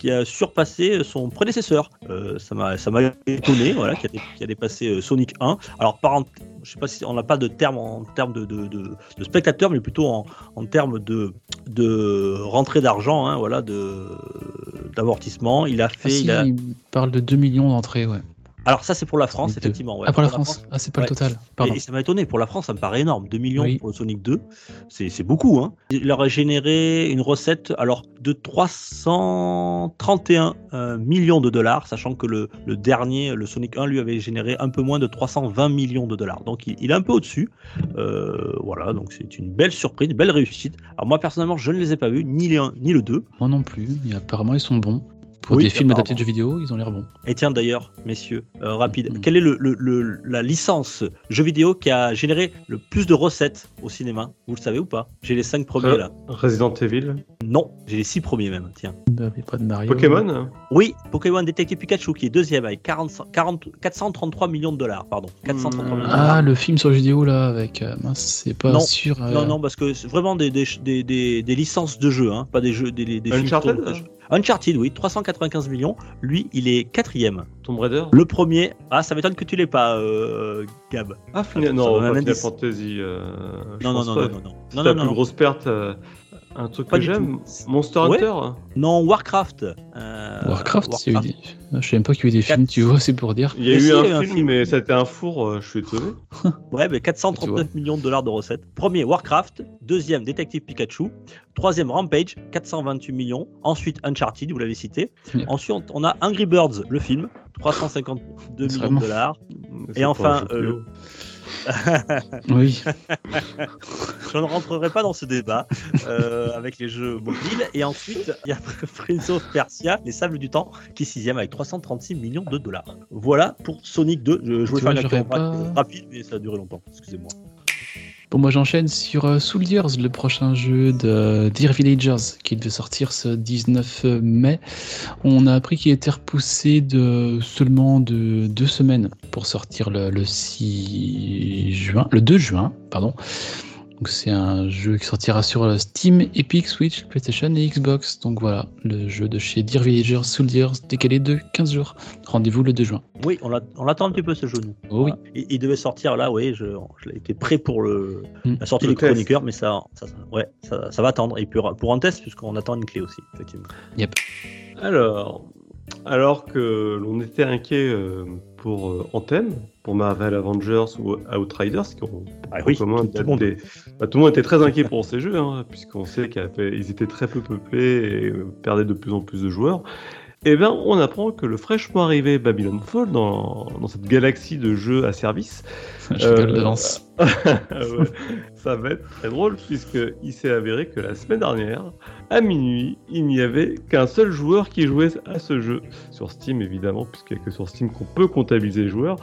Speaker 1: qui a surpassé son prédécesseur. Euh, ça m'a étonné, voilà, qui a, dé- qui a dépassé euh, Sonic 1. Alors, par en- je sais pas si on n'a pas de terme en termes de, de, de, de spectateurs, mais plutôt en, en termes de, de rentrée d'argent, hein, voilà, de d'amortissement. Il a
Speaker 2: Ah,
Speaker 1: fait.
Speaker 2: si,
Speaker 1: il a-
Speaker 2: il parle de 2 millions d'entrées, ouais.
Speaker 1: Alors ça, c'est pour la France,
Speaker 2: Sonic 2.
Speaker 1: effectivement. ouais.
Speaker 2: ah, pour la France Ah, c'est pas
Speaker 1: Ouais.
Speaker 2: le total. Pardon.
Speaker 1: Et, et ça m'a étonné, pour la France, ça me paraît énorme. 2 millions
Speaker 2: Oui.
Speaker 1: pour Sonic 2, c'est c'est beaucoup. Hein. Il aurait généré une recette alors de 331 euh, millions de dollars, sachant que le, le dernier, le Sonic 1, lui avait généré un peu moins de 320 millions de dollars. Donc il, il est un peu au-dessus. Euh, voilà, donc c'est une belle surprise, une belle réussite. Alors moi, personnellement, je ne les ai pas vus, ni, les 1, ni le 2.
Speaker 2: Moi non plus, mais apparemment ils sont bons. Pour
Speaker 1: Oui,
Speaker 2: des films adaptés de jeux vidéo, ils ont l'air bons.
Speaker 1: Et tiens d'ailleurs, messieurs, euh, rapide,
Speaker 2: Mm.
Speaker 1: quelle est le, le- le- la licence jeu vidéo qui a généré le plus de recettes au cinéma? Vous le savez ou pas? J'ai les 5 premiers
Speaker 3: Euh.
Speaker 1: là.
Speaker 3: Resident Evil.
Speaker 1: Non, j'ai les 6 premiers même, tiens.
Speaker 2: Bah, pas de Mario.
Speaker 3: Pokémon
Speaker 1: Oui, Pokémon Detective Pikachu qui est deuxième avec 40, 40 433 millions de dollars, pardon. 433
Speaker 3: Mm.
Speaker 1: millions de dollars.
Speaker 2: Ah, le film sur jeux vidéo là, avec. euh, mince, c'est pas
Speaker 1: Non.
Speaker 2: sûr. euh,
Speaker 1: Non, non, parce que c'est vraiment des, des, des, des- des licences de jeux, hein, pas des jeux, des, films
Speaker 3: Uncharted
Speaker 1: qui tournent- Uncharted, oui, 395 millions. Lui, il est quatrième.
Speaker 3: Tomb Raider
Speaker 1: Le premier, ah, ça m'étonne que tu l'aies pas, euh, Gab.
Speaker 3: Ah, Final, non. Fantasy. euh,
Speaker 1: Non, non, non, non, non, non.
Speaker 3: C'est
Speaker 1: Non,
Speaker 3: la
Speaker 1: non,
Speaker 3: plus
Speaker 1: non.
Speaker 3: grosse perte. euh, un truc
Speaker 1: Pas
Speaker 3: que j'aime. Monster
Speaker 1: Ouais.
Speaker 3: Hunter
Speaker 1: Non, Warcraft. euh,
Speaker 2: Warcraft, a eu des- Je sais même pas qu'il y a eu des films, tu vois, c'est pour dire.
Speaker 3: Il y a
Speaker 1: Mais
Speaker 3: eu
Speaker 1: si,
Speaker 3: un,
Speaker 1: un
Speaker 3: film,
Speaker 1: film.
Speaker 3: mais c'était un four, euh, je suis étonné.
Speaker 1: Ouais, mais 439 millions de dollars de recettes. Premier, Warcraft. Deuxième, Détective Pikachu. Troisième, Rampage, 428 millions. Ensuite, Uncharted, vous l'avez cité. Ensuite, on a Angry Birds, le film, 352
Speaker 2: C'est
Speaker 1: millions
Speaker 2: vraiment-
Speaker 1: de dollars.
Speaker 3: C'est
Speaker 1: enfin,
Speaker 3: un
Speaker 1: euh.
Speaker 2: Oui.
Speaker 1: Je ne rentrerai pas dans ce débat euh, avec les jeux mobiles. Et ensuite, il y a Prince of Persia, Les Sables du Temps, qui est sixième avec 336 millions de dollars. Voilà pour Sonic 2. Je, je voulais faire une
Speaker 2: pas-
Speaker 1: rapide, mais ça a duré longtemps. Excusez-moi.
Speaker 2: Bon, moi j'enchaîne sur euh, Soldiers, le prochain jeu de Dear Villagers, qui devait sortir ce 19 mai. On a appris qu'il était repoussé de seulement de deux semaines pour sortir le, le 6 juin, le 2 juin, pardon. Donc c'est un jeu qui sortira sur euh, Steam, Epic, Switch, PlayStation et Xbox. Donc voilà, le jeu de chez Dear Villagers, Soldiers, décalé de 15 jours. Rendez-vous le 2 juin.
Speaker 1: Oui, on l'a- on l'attend un petit peu ce jeu. nous.
Speaker 2: Oh oui.
Speaker 1: Il, il devait sortir là, oui, je, je l'ai été prêt pour le,
Speaker 2: Mm.
Speaker 1: la sortie
Speaker 3: test.
Speaker 1: chroniqueurs, mais ça, ça, ça- ouais, ça, ça va attendre. Et pour, pour un test, puisqu'on attend une clé aussi, effectivement.
Speaker 3: Alors, alors que l'on était inquiet euh, pour euh, Anthem, pour Marvel Avengers ou Outriders, qui ont
Speaker 1: Ah
Speaker 3: en
Speaker 1: oui,
Speaker 3: commun
Speaker 1: tout le
Speaker 3: peut-être
Speaker 1: monde.
Speaker 3: des- bah, tout le monde était très inquiet pour ces jeux, hein, puisqu'on sait qu'ils étaient très peu peuplés et euh, perdaient de plus en plus de joueurs. Et bien, on apprend que le fraîchement arrivé Babylon Fall, dans, dans cette galaxie de jeux à service,
Speaker 2: Je
Speaker 3: Euh,
Speaker 2: d'avance.
Speaker 3: ouais. ça va être très drôle puisqu'il s'est avéré que la semaine dernière, à minuit, il n'y avait qu'un seul joueur qui jouait à ce jeu. Sur Steam évidemment, puisqu'il n'y a que sur Steam qu'on peut comptabiliser les joueurs.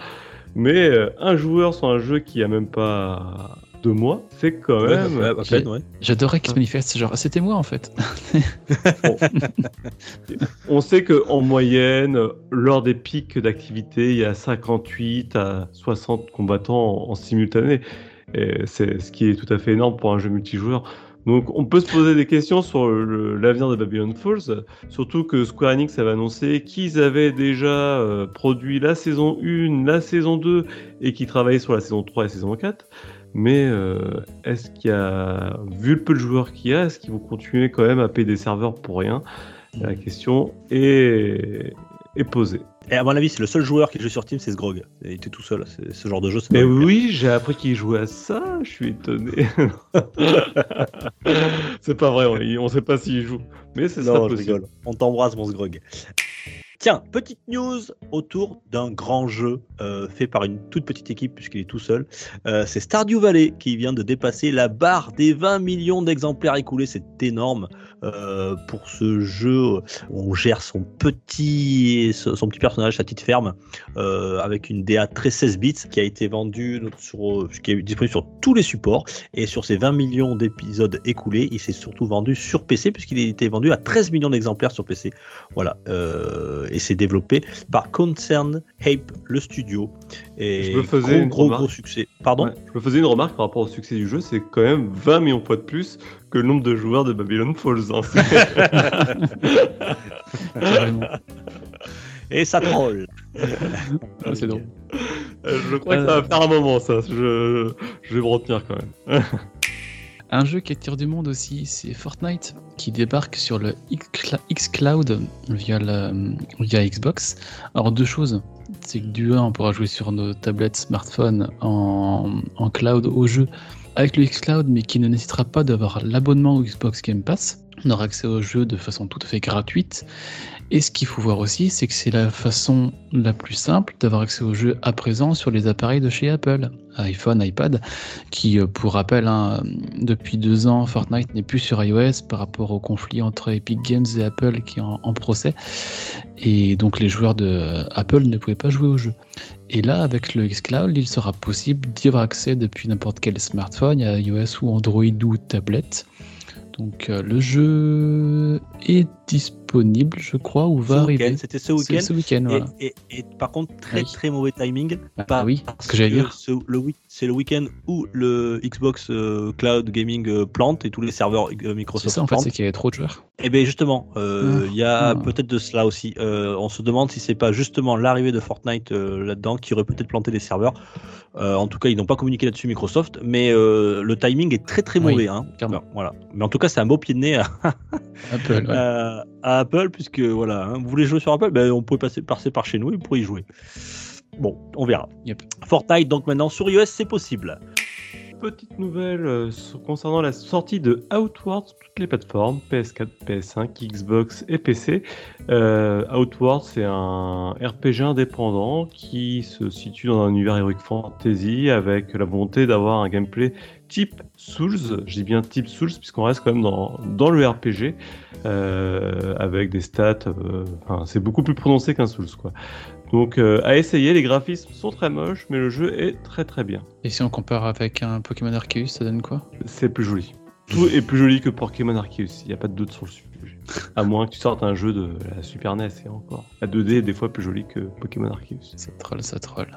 Speaker 3: Mais euh, un joueur sur un jeu qui a même pas deux mois, c'est quand même...
Speaker 1: ouais, à peine, ouais.
Speaker 2: J'adorais qu'il se manifeste, genre, ah, c'était moi en fait.
Speaker 3: On sait que en moyenne, lors des pics d'activité, il y a 58 à 60 combattants en, en simultané. Et C'est ce qui est tout à fait énorme pour un jeu multijoueur. Donc on peut se poser des questions sur l'avenir de Babylon Falls, surtout que Square Enix avait annoncé qu'ils avaient déjà euh, produit la saison 1, la saison 2 et qu'ils travaillaient sur la saison 3 et la saison 4. Mais euh, est-ce qu'il y a, vu le peu de joueurs qu'il y a, est-ce qu'ils vont continuer quand même à payer des serveurs pour rien? La question est, est posée.
Speaker 1: Et à mon avis, c'est le seul joueur qui joue sur Team, c'est Sgrog. Il était tout seul. C'est- Ce genre de jeu,
Speaker 3: Mais oui, j'ai appris qu'il jouait à ça, je suis étonné. c'est pas vrai, on, on sait pas s'il joue. Mais c'est ça
Speaker 1: je
Speaker 3: possible.
Speaker 1: rigole. On t'embrasse, mon Sgrog. Tiens, petite news autour d'un grand jeu euh, fait par une toute petite équipe puisqu'il est tout seul. Euh, c'est Stardew Valley qui vient de dépasser la barre des 20 millions d'exemplaires écoulés. C'est énorme euh, pour ce jeu on gère son petit, son petit personnage, sa petite ferme, euh, avec une DA très 16 bits qui a été vendue sur, qui est disponible sur tous les supports. Et sur ces 20 millions d'épisodes écoulés, il s'est surtout vendu sur PC puisqu'il a été vendu à 13 millions d'exemplaires sur PC. Voilà. Euh, et c'est développé par Concern Ape, le studio. Et
Speaker 3: Je me faisais
Speaker 1: gros, gros, gros succès. Pardon?
Speaker 3: Ouais, je me faisais une remarque par rapport au succès du jeu, c'est quand même 20 millions de fois de plus que le nombre de joueurs de Babylon Falls. hein.
Speaker 1: Et ça troll.
Speaker 2: Ah, c'est drôle.
Speaker 3: Je crois que ça va faire un moment, ça. Je, je vais me retenir quand même.
Speaker 2: Un jeu qui attire du monde aussi, c'est Fortnite, qui débarque sur le X- xCloud via, la- via Xbox. Alors deux choses, c'est que du 1, on pourra jouer sur nos tablettes, smartphones en, en cloud au jeu avec le xCloud, mais qui ne nécessitera pas d'avoir l'abonnement au Xbox Game Pass. On aura accès au jeu de façon tout à fait gratuite. Et ce qu'il faut voir aussi, c'est que c'est la façon la plus simple d'avoir accès au jeu à présent sur les appareils de chez Apple, iPhone, iPad, qui, euh, pour rappel, hein, depuis deux ans, Fortnite n'est plus sur iOS par rapport au conflit entre Epic Games et Apple qui est en, procès. Et donc les joueurs de euh, Apple ne pouvaient pas jouer au jeu. Et là, avec le xCloud, il sera possible d'y avoir accès depuis n'importe quel smartphone, iOS ou Android ou tablette. Donc euh, le jeu est disponible, je crois, ou va arriver.
Speaker 1: C'était ce
Speaker 2: C'est
Speaker 1: week-end.
Speaker 2: ce week-end,
Speaker 1: Et,
Speaker 2: voilà.
Speaker 1: et- et par contre, très
Speaker 2: Oui.
Speaker 1: très mauvais timing.
Speaker 2: Ah
Speaker 1: Pas-
Speaker 2: oui,
Speaker 1: parce
Speaker 2: ce que j'allais dire.
Speaker 1: ce- le c'est le week-end où le Xbox euh, Cloud Gaming euh, plante et tous les serveurs euh,
Speaker 2: C'est
Speaker 1: Microsoft
Speaker 2: ça, en fait, c'est qu'il y avait trop de joueurs.
Speaker 1: Et bien justement,
Speaker 2: Ah.
Speaker 1: il y a
Speaker 2: Ah.
Speaker 1: peut-être de cela aussi. On se demande si c'est pas justement l'arrivée de Fortnite là-dedans qui aurait peut-être planté les serveurs. En tout cas, ils n'ont pas communiqué là-dessus Microsoft, mais le timing est très très
Speaker 2: Oui,
Speaker 1: mauvais. hein. Voilà. Mais en tout cas, c'est un beau pied de nez à,
Speaker 2: Apple, ouais.
Speaker 1: à- à Apple, puisque voilà, hein, vous voulez jouer sur Apple, ben, on peut passer, passer par chez nous et pour y jouer. Bon, on verra.
Speaker 2: Yep.
Speaker 1: Fortnite, donc maintenant sur iOS, c'est possible.
Speaker 3: Petite nouvelle euh, concernant la sortie de Outward sur toutes les plateformes, PS4, PS5, Xbox et PC. Euh, Outward, c'est un RPG indépendant qui se situe dans un univers Heroic Fantasy avec la volonté d'avoir un gameplay type Souls. Je dis bien type Souls puisqu'on reste quand même dans, dans le RPG euh, avec des stats. enfin, c'est beaucoup plus prononcé qu'un Souls quoi. Donc euh, à essayer, les graphismes sont très moches, mais le jeu est très très bien.
Speaker 2: Et si on compare avec un Pokémon Arceus, ça donne quoi?
Speaker 3: C'est plus joli. Tout est plus joli que Pokémon Arceus, il n'y a pas de doute sur le sujet. À moins que tu sortes un jeu de la Super NES et encore. La 2D est des fois plus jolie que Pokémon Arceus.
Speaker 2: Ça troll, ça troll.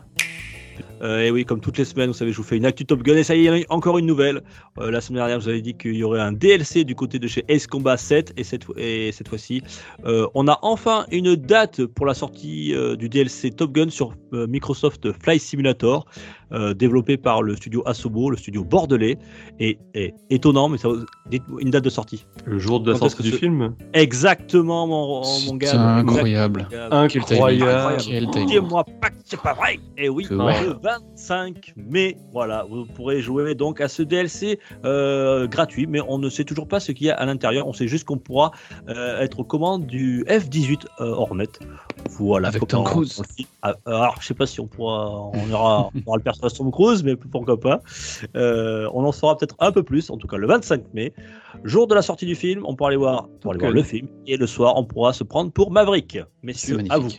Speaker 1: Euh, et oui, comme toutes les semaines, vous savez, je vous fais une actu Top Gun. Et ça y est, il y en a encore une nouvelle. Euh, la semaine dernière, je vous avais dit qu'il y aurait un DLC du côté de chez Ace Combat 7. Et cette, et cette fois-ci, euh, on a enfin une date pour la sortie euh, du DLC Top Gun sur euh, Microsoft Flight Simulator, euh, développé par le studio Asobo, le studio bordelais. Et, et étonnant, mais ça, dites une date de sortie.
Speaker 3: Le jour de la
Speaker 1: Quand
Speaker 3: sortie du
Speaker 1: ce-
Speaker 3: film
Speaker 1: Exactement, mon, mon
Speaker 2: C'est
Speaker 1: gars.
Speaker 2: incroyable.
Speaker 1: Incroyable.
Speaker 3: Incroyable.
Speaker 2: Timing.
Speaker 1: Dis-moi pas que c'est pas vrai. Et oui,
Speaker 2: Que
Speaker 3: ouais.
Speaker 1: Je le 25 mai. Voilà, vous pourrez jouer donc à ce DLC euh, gratuit, mais on ne sait toujours pas ce qu'il y a à l'intérieur. On sait juste qu'on pourra euh, être aux commandes du F-18 euh, Hornet. Voilà.
Speaker 2: Avec Tom Cruise.
Speaker 1: Ah, Alors, je sais pas si on pourra, on aura, on aura le personnage Tom Cruise, mais pourquoi pas. On en saura peut-être un peu plus, en tout cas le 25 mai, jour de la sortie du film. On pourra aller voir, pour aller voir le film, et le soir, on pourra se prendre pour Maverick. Messieurs, à vous.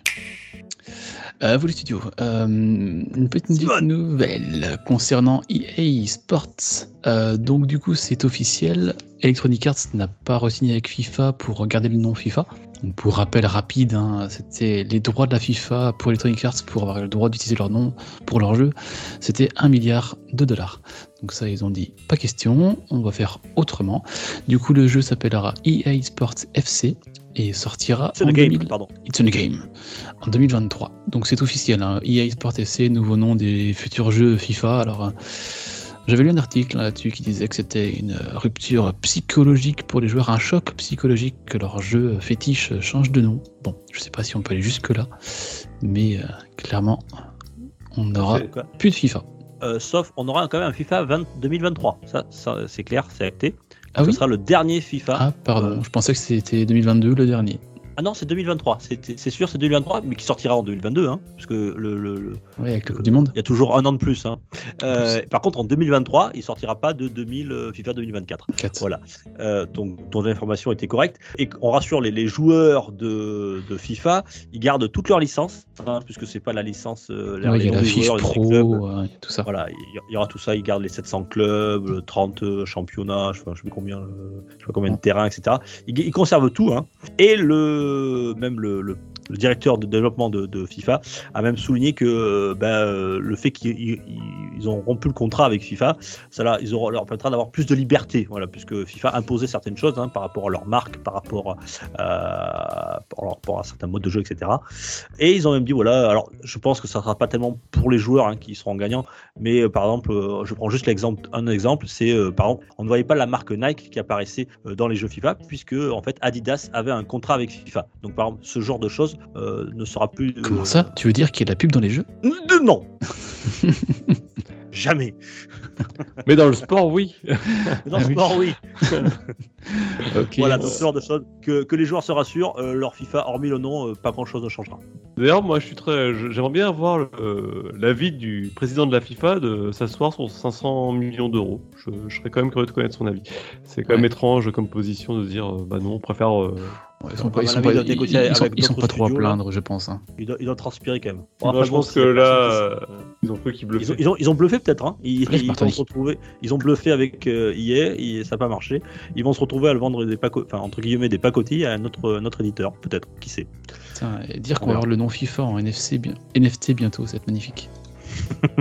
Speaker 2: À vous les studios. Euh, une petite nouvelle concernant EA Sports. Euh, donc du coup c'est officiel. Electronic Arts n'a pas re-signé avec FIFA pour garder le nom FIFA. Donc, pour rappel rapide, hein, c'était les droits de la FIFA pour Electronic Arts pour avoir le droit d'utiliser leur nom pour leur jeu. C'était 1 milliard de dollars. Donc ça ils ont dit pas question, on va faire autrement. Du coup le jeu s'appellera EA Sports FC et sortira
Speaker 1: C'est
Speaker 2: en
Speaker 1: le game,
Speaker 2: 2000
Speaker 1: pardon.
Speaker 2: It's the Game en 2023. Donc c'est officiel. Hein. EA Sport FC, nouveau nom des futurs jeux FIFA. Alors euh, j'avais lu un article là-dessus qui disait que c'était une euh, rupture psychologique pour les joueurs, un choc psychologique que leur jeu fétiche change de nom. Bon, je sais pas si on peut aller jusque là, mais euh, clairement on n'aura plus de FIFA.
Speaker 1: Euh, sauf, on aura quand même un FIFA 20 2023. Ça, ça, c'est clair, c'est acté.
Speaker 2: Ah
Speaker 1: Ce
Speaker 2: oui.
Speaker 1: sera le dernier FIFA.
Speaker 2: Ah pardon,
Speaker 1: Euh,
Speaker 2: je pensais que c'était 2022 le dernier.
Speaker 1: Ah non, c'est 2023. C'est sûr, c'est 2023, mais qui sortira en 2022, hein, parce que le, le- le-
Speaker 2: Ouais, avec le Coupe du Monde.
Speaker 1: il y a toujours un an de plus. hein. Euh, par contre, en 2023, il sortira pas de 2000 euh, FIFA 2024.
Speaker 2: 4.
Speaker 1: Voilà. Euh, donc, ton information était correcte. Et on rassure les, les joueurs de, de FIFA, ils gardent toutes leurs licences, hein, puisque c'est pas la licence. euh,
Speaker 2: Ouais, il y a la
Speaker 1: clubs.
Speaker 2: pro, tout ça.
Speaker 1: Voilà, il y- aura tout ça. Ils gardent les 700 clubs, le 30 euh, championnats, je sais pas, je sais combien, je sais pas combien de terrains, etc. Ils, ils conservent tout. Hein. Et le même le, le directeur de développement de, FIFA a même souligné que euh, ben, euh, le fait qu'ils ils- ils ont rompu le contrat avec FIFA, ça là, ils auront, leur permettra d'avoir plus de liberté, voilà, puisque FIFA imposait certaines choses hein, par rapport à leur marque, par rapport, à, à certains modes de jeu, etc. Et ils ont même dit voilà, alors je pense que ça sera pas tellement pour les joueurs hein, qui seront gagnants, mais euh, par exemple, euh, je prends juste un exemple, c'est euh, par exemple, on ne voyait pas la marque Nike qui apparaissait euh, dans les jeux FIFA, puisque en fait Adidas avait un contrat avec FIFA. Donc par exemple, ce genre de choses euh, ne sera plus. euh,
Speaker 2: Comment ça? Tu veux dire qu'il y a de la pub dans les jeux?
Speaker 1: De non. Jamais.
Speaker 3: Mais dans le sport, oui.
Speaker 1: Dans le sport, oui. Voilà, donc ce genre de choses. Que, que les joueurs se rassurent, euh, leur FIFA, hormis le nom, euh, pas grand chose ne changera.
Speaker 3: D'ailleurs, moi, je suis très. je- J'aimerais bien avoir euh, l'avis du président de la FIFA de s'asseoir sur 500 millions d'euros. Je, je serais quand même curieux de connaître son avis. C'est quand même
Speaker 2: Ouais.
Speaker 3: étrange comme position de dire, euh, bah non, on préfère. Euh,
Speaker 2: Ouais, ils sont pas, ils sont pas,
Speaker 1: ils doivent
Speaker 2: ils-
Speaker 1: négocier
Speaker 2: ils sont-
Speaker 1: avec
Speaker 2: ils sont
Speaker 1: d'autres
Speaker 2: pas trop à plaindre, je pense. hein.
Speaker 1: Ils doivent, ils doivent transpirer quand même.
Speaker 3: je pense que là, euh, ils ont cru qu'ils
Speaker 1: qui- Ils ont, ils, ont, ils ont bluffé peut-être, hein. ils, ils,
Speaker 2: Bartoli.
Speaker 1: vont se retrouver, ils ont bluffé avec euh, EA, et ça n'a pas marché. Ils vont se retrouver à le vendre des paco- enfin, entre guillemets des pacotilles à notre, notre éditeur, peut-être, qui sait.
Speaker 2: Putain, et dire qu'on va avoir le nom FIFA en NFC, bien... NFT bientôt, c'est magnifique.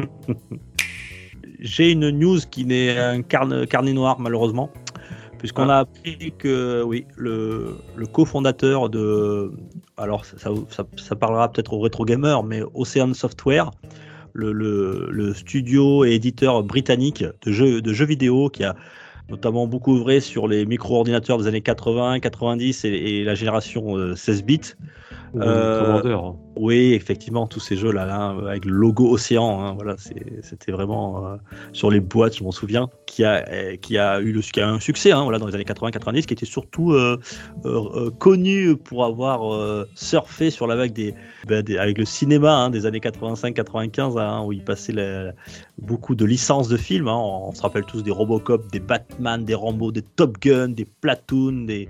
Speaker 1: J'ai une news qui n'est un carne- carnet noir, malheureusement, puisqu'on a appris que, oui, le, le cofondateur de. Alors, ça, ça, parlera peut-être aux rétro gamers, mais Ocean Software, le, le- le studio et éditeur britannique de jeux, de jeux vidéo qui a notamment beaucoup œuvré sur les micro-ordinateurs des années 80, 90 et, et la génération euh, 16 bits. Euh,
Speaker 3: Commander.
Speaker 1: Oui, effectivement, tous ces jeux-là, là, avec le logo Océan, hein, voilà, c'était vraiment euh, sur les boîtes, je m'en souviens, qui a, qui a eu le, qui a un succès, hein, voilà, dans les années 80-90, qui était surtout euh, connu pour avoir surfé sur la vague des, des- avec le cinéma hein, des années 85-95, hein, où il passait la- beaucoup de licences de films. hein, on, on se rappelle tous des Robocop, des Batman, des Rambo, des Top Gun, des Platoon, des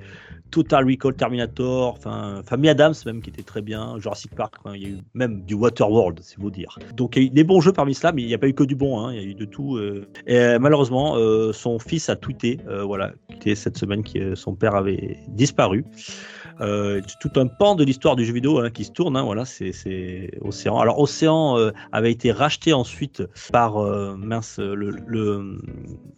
Speaker 1: Total Recall Terminator, enfin Family Adams même qui était très bien, Jurassic Park, il y a eu même du Waterworld, c'est vous dire. Donc il y a eu des bons jeux parmi cela, mais il n'y a pas eu que du bon, hein, il y a eu de tout. euh. Et malheureusement, euh, son fils a tweeté, euh, voilà, cette semaine que son père avait disparu. Tout un pan de l'histoire du jeu vidéo hein, qui se tourne, hein, voilà, c'est Océan. Alors Océan avait été racheté ensuite par mince le, le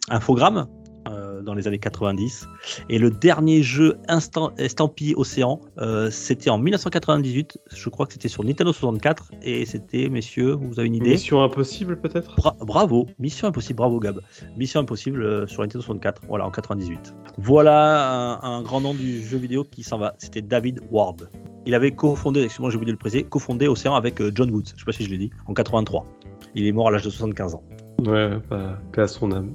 Speaker 1: Infogrames euh, dans les années 90. Et le dernier jeu instant, estampillé Océan, euh, c'était en 1998. Je crois que c'était sur Nintendo 64. Et c'était, messieurs, vous avez une idée
Speaker 3: Mission impossible, peut-être?
Speaker 1: Bra- bravo, Mission Impossible, bravo Gab. Mission Impossible euh, sur Nintendo 64, voilà, en 98. Voilà un, un grand nom du jeu vidéo qui s'en va. C'était David Ward. Il avait cofondé, excusez-moi, j'ai oublié de le préciser, cofondé Océan avec John Woods. Je sais pas si je l'ai dit, en 83. Il est mort à l'âge de 75 ans.
Speaker 3: Ouais, pas à son âme.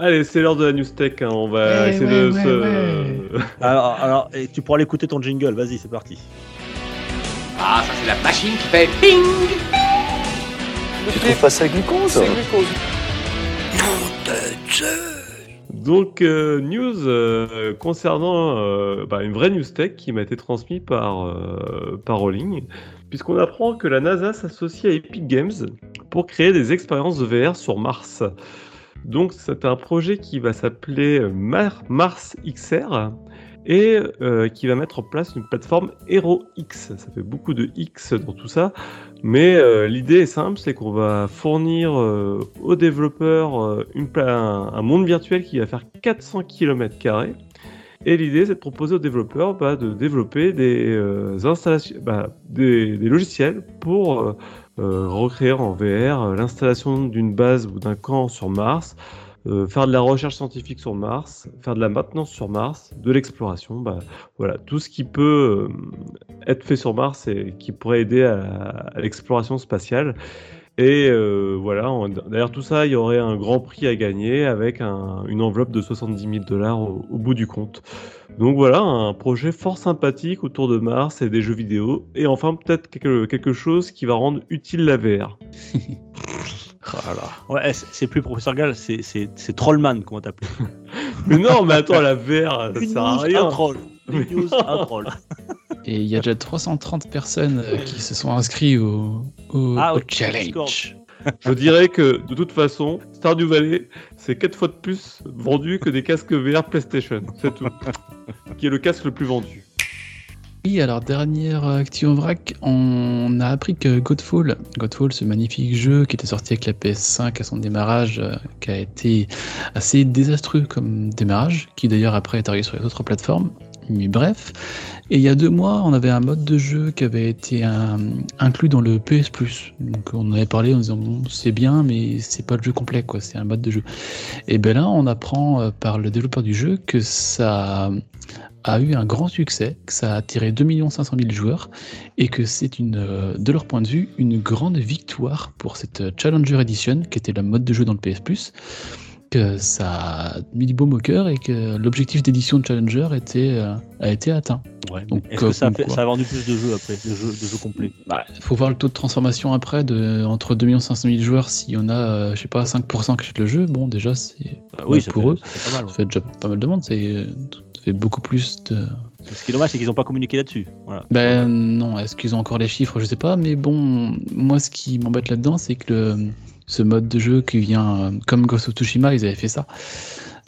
Speaker 3: Allez, c'est l'heure de la news tech. hein, On va essayer
Speaker 2: ouais,
Speaker 3: de
Speaker 2: ouais,
Speaker 3: se.
Speaker 1: Alors, alors et tu pourras l'écouter ton jingle, vas-y, c'est parti.
Speaker 5: Ah, ça c'est la machine qui fait ping
Speaker 6: Tu trouves pas ça glucose
Speaker 3: Donc, euh, news euh, concernant euh, bah, une vraie news tech qui m'a été transmise par, euh, par Rowling, puisqu'on apprend que la NASA s'associe à Epic Games pour créer des expériences de VR sur Mars. Donc, c'est un projet qui va s'appeler Mar- Mars XR et euh, qui va mettre en place une plateforme Hero X. Ça fait beaucoup de X dans tout ça, mais euh, l'idée est simple, c'est qu'on va fournir euh, aux développeurs euh, un, monde virtuel qui va faire 400 km Et l'idée, c'est de proposer aux développeurs bah, de développer des euh, installations, bah, des, logiciels pour euh, euh, recréer en VR euh, l'installation d'une base ou d'un camp sur Mars, euh, faire de la recherche scientifique sur Mars, faire de la maintenance sur Mars, de l'exploration, bah, voilà, tout ce qui peut euh, être fait sur Mars et qui pourrait aider à l'exploration spatiale. Et euh, voilà, derrière tout ça, il y aurait un grand prix à gagner avec un- une enveloppe de 70 000 dollars au, au bout du compte. Donc voilà, un projet fort sympathique autour de Mars et des jeux vidéo. Et enfin, peut-être quelque, quelque chose qui va rendre utile la VR.
Speaker 2: Voilà.
Speaker 1: Ouais, c'est plus Professeur Gall, c'est- Trollman qu'on va t'appeler.
Speaker 3: Mais non, mais attends, la VR, ça sert à rien.
Speaker 1: un troll. Une news, un troll.
Speaker 2: Et il y a déjà 330 personnes euh, qui se sont inscrits au, au,
Speaker 1: Ah
Speaker 2: au challenge.
Speaker 1: Discord.
Speaker 3: Je dirais que de toute façon, Stardew Valley, c'est 4 fois de plus vendu que des casques VR PlayStation. C'est tout. qui est le casque le plus vendu.
Speaker 2: Oui, alors dernière actu en vrac, on a appris que Godfall, Godfall, ce magnifique jeu qui était sorti avec la PS5 à son démarrage, euh, qui a été assez désastreux comme démarrage, qui d'ailleurs après est arrivé sur les autres plateformes. Mais bref, et il y a deux mois, on avait un mode de jeu qui avait été euh, inclus dans le PS Plus. Donc on en avait parlé en disant bon, c'est bien, mais c'est pas le jeu complet, quoi. C'est un mode de jeu. Et ben là, on apprend euh, par le développeur du jeu que ça a eu un grand succès, que ça a attiré 2 500 000 joueurs et que c'est une, euh, de leur point de vue, une grande victoire pour cette Challenger Edition qui était le mode de jeu dans le PS Plus, que ça a mis du baume au cœur et que l'objectif d'édition de Challenger était, euh, a été atteint.
Speaker 1: Ouais,
Speaker 2: Donc,
Speaker 1: Est-ce que ça a,
Speaker 2: comme
Speaker 1: fait-
Speaker 2: quoi.
Speaker 1: ça a vendu plus de jeux après, de jeux, de jeux complets?
Speaker 2: Il faut voir le taux de transformation après, de, entre 2 500 000 joueurs, s'il y en a, euh, je sais pas, 5% qui achètent le jeu, bon déjà c'est
Speaker 1: Bah
Speaker 2: pour
Speaker 1: fait-
Speaker 2: eux.
Speaker 1: ça fait pas mal.
Speaker 2: ça fait déjà pas mal de monde, c'est ça fait beaucoup plus de...
Speaker 1: Ce qui est dommage, c'est qu'ils n'ont pas communiqué là-dessus. Voilà.
Speaker 2: Ben non, est-ce qu'ils ont encore les chiffres? Je sais pas, mais bon, moi ce qui m'embête là-dedans, c'est que le- ce mode de jeu qui vient, euh, comme Ghost of Tsushima, ils avaient fait ça,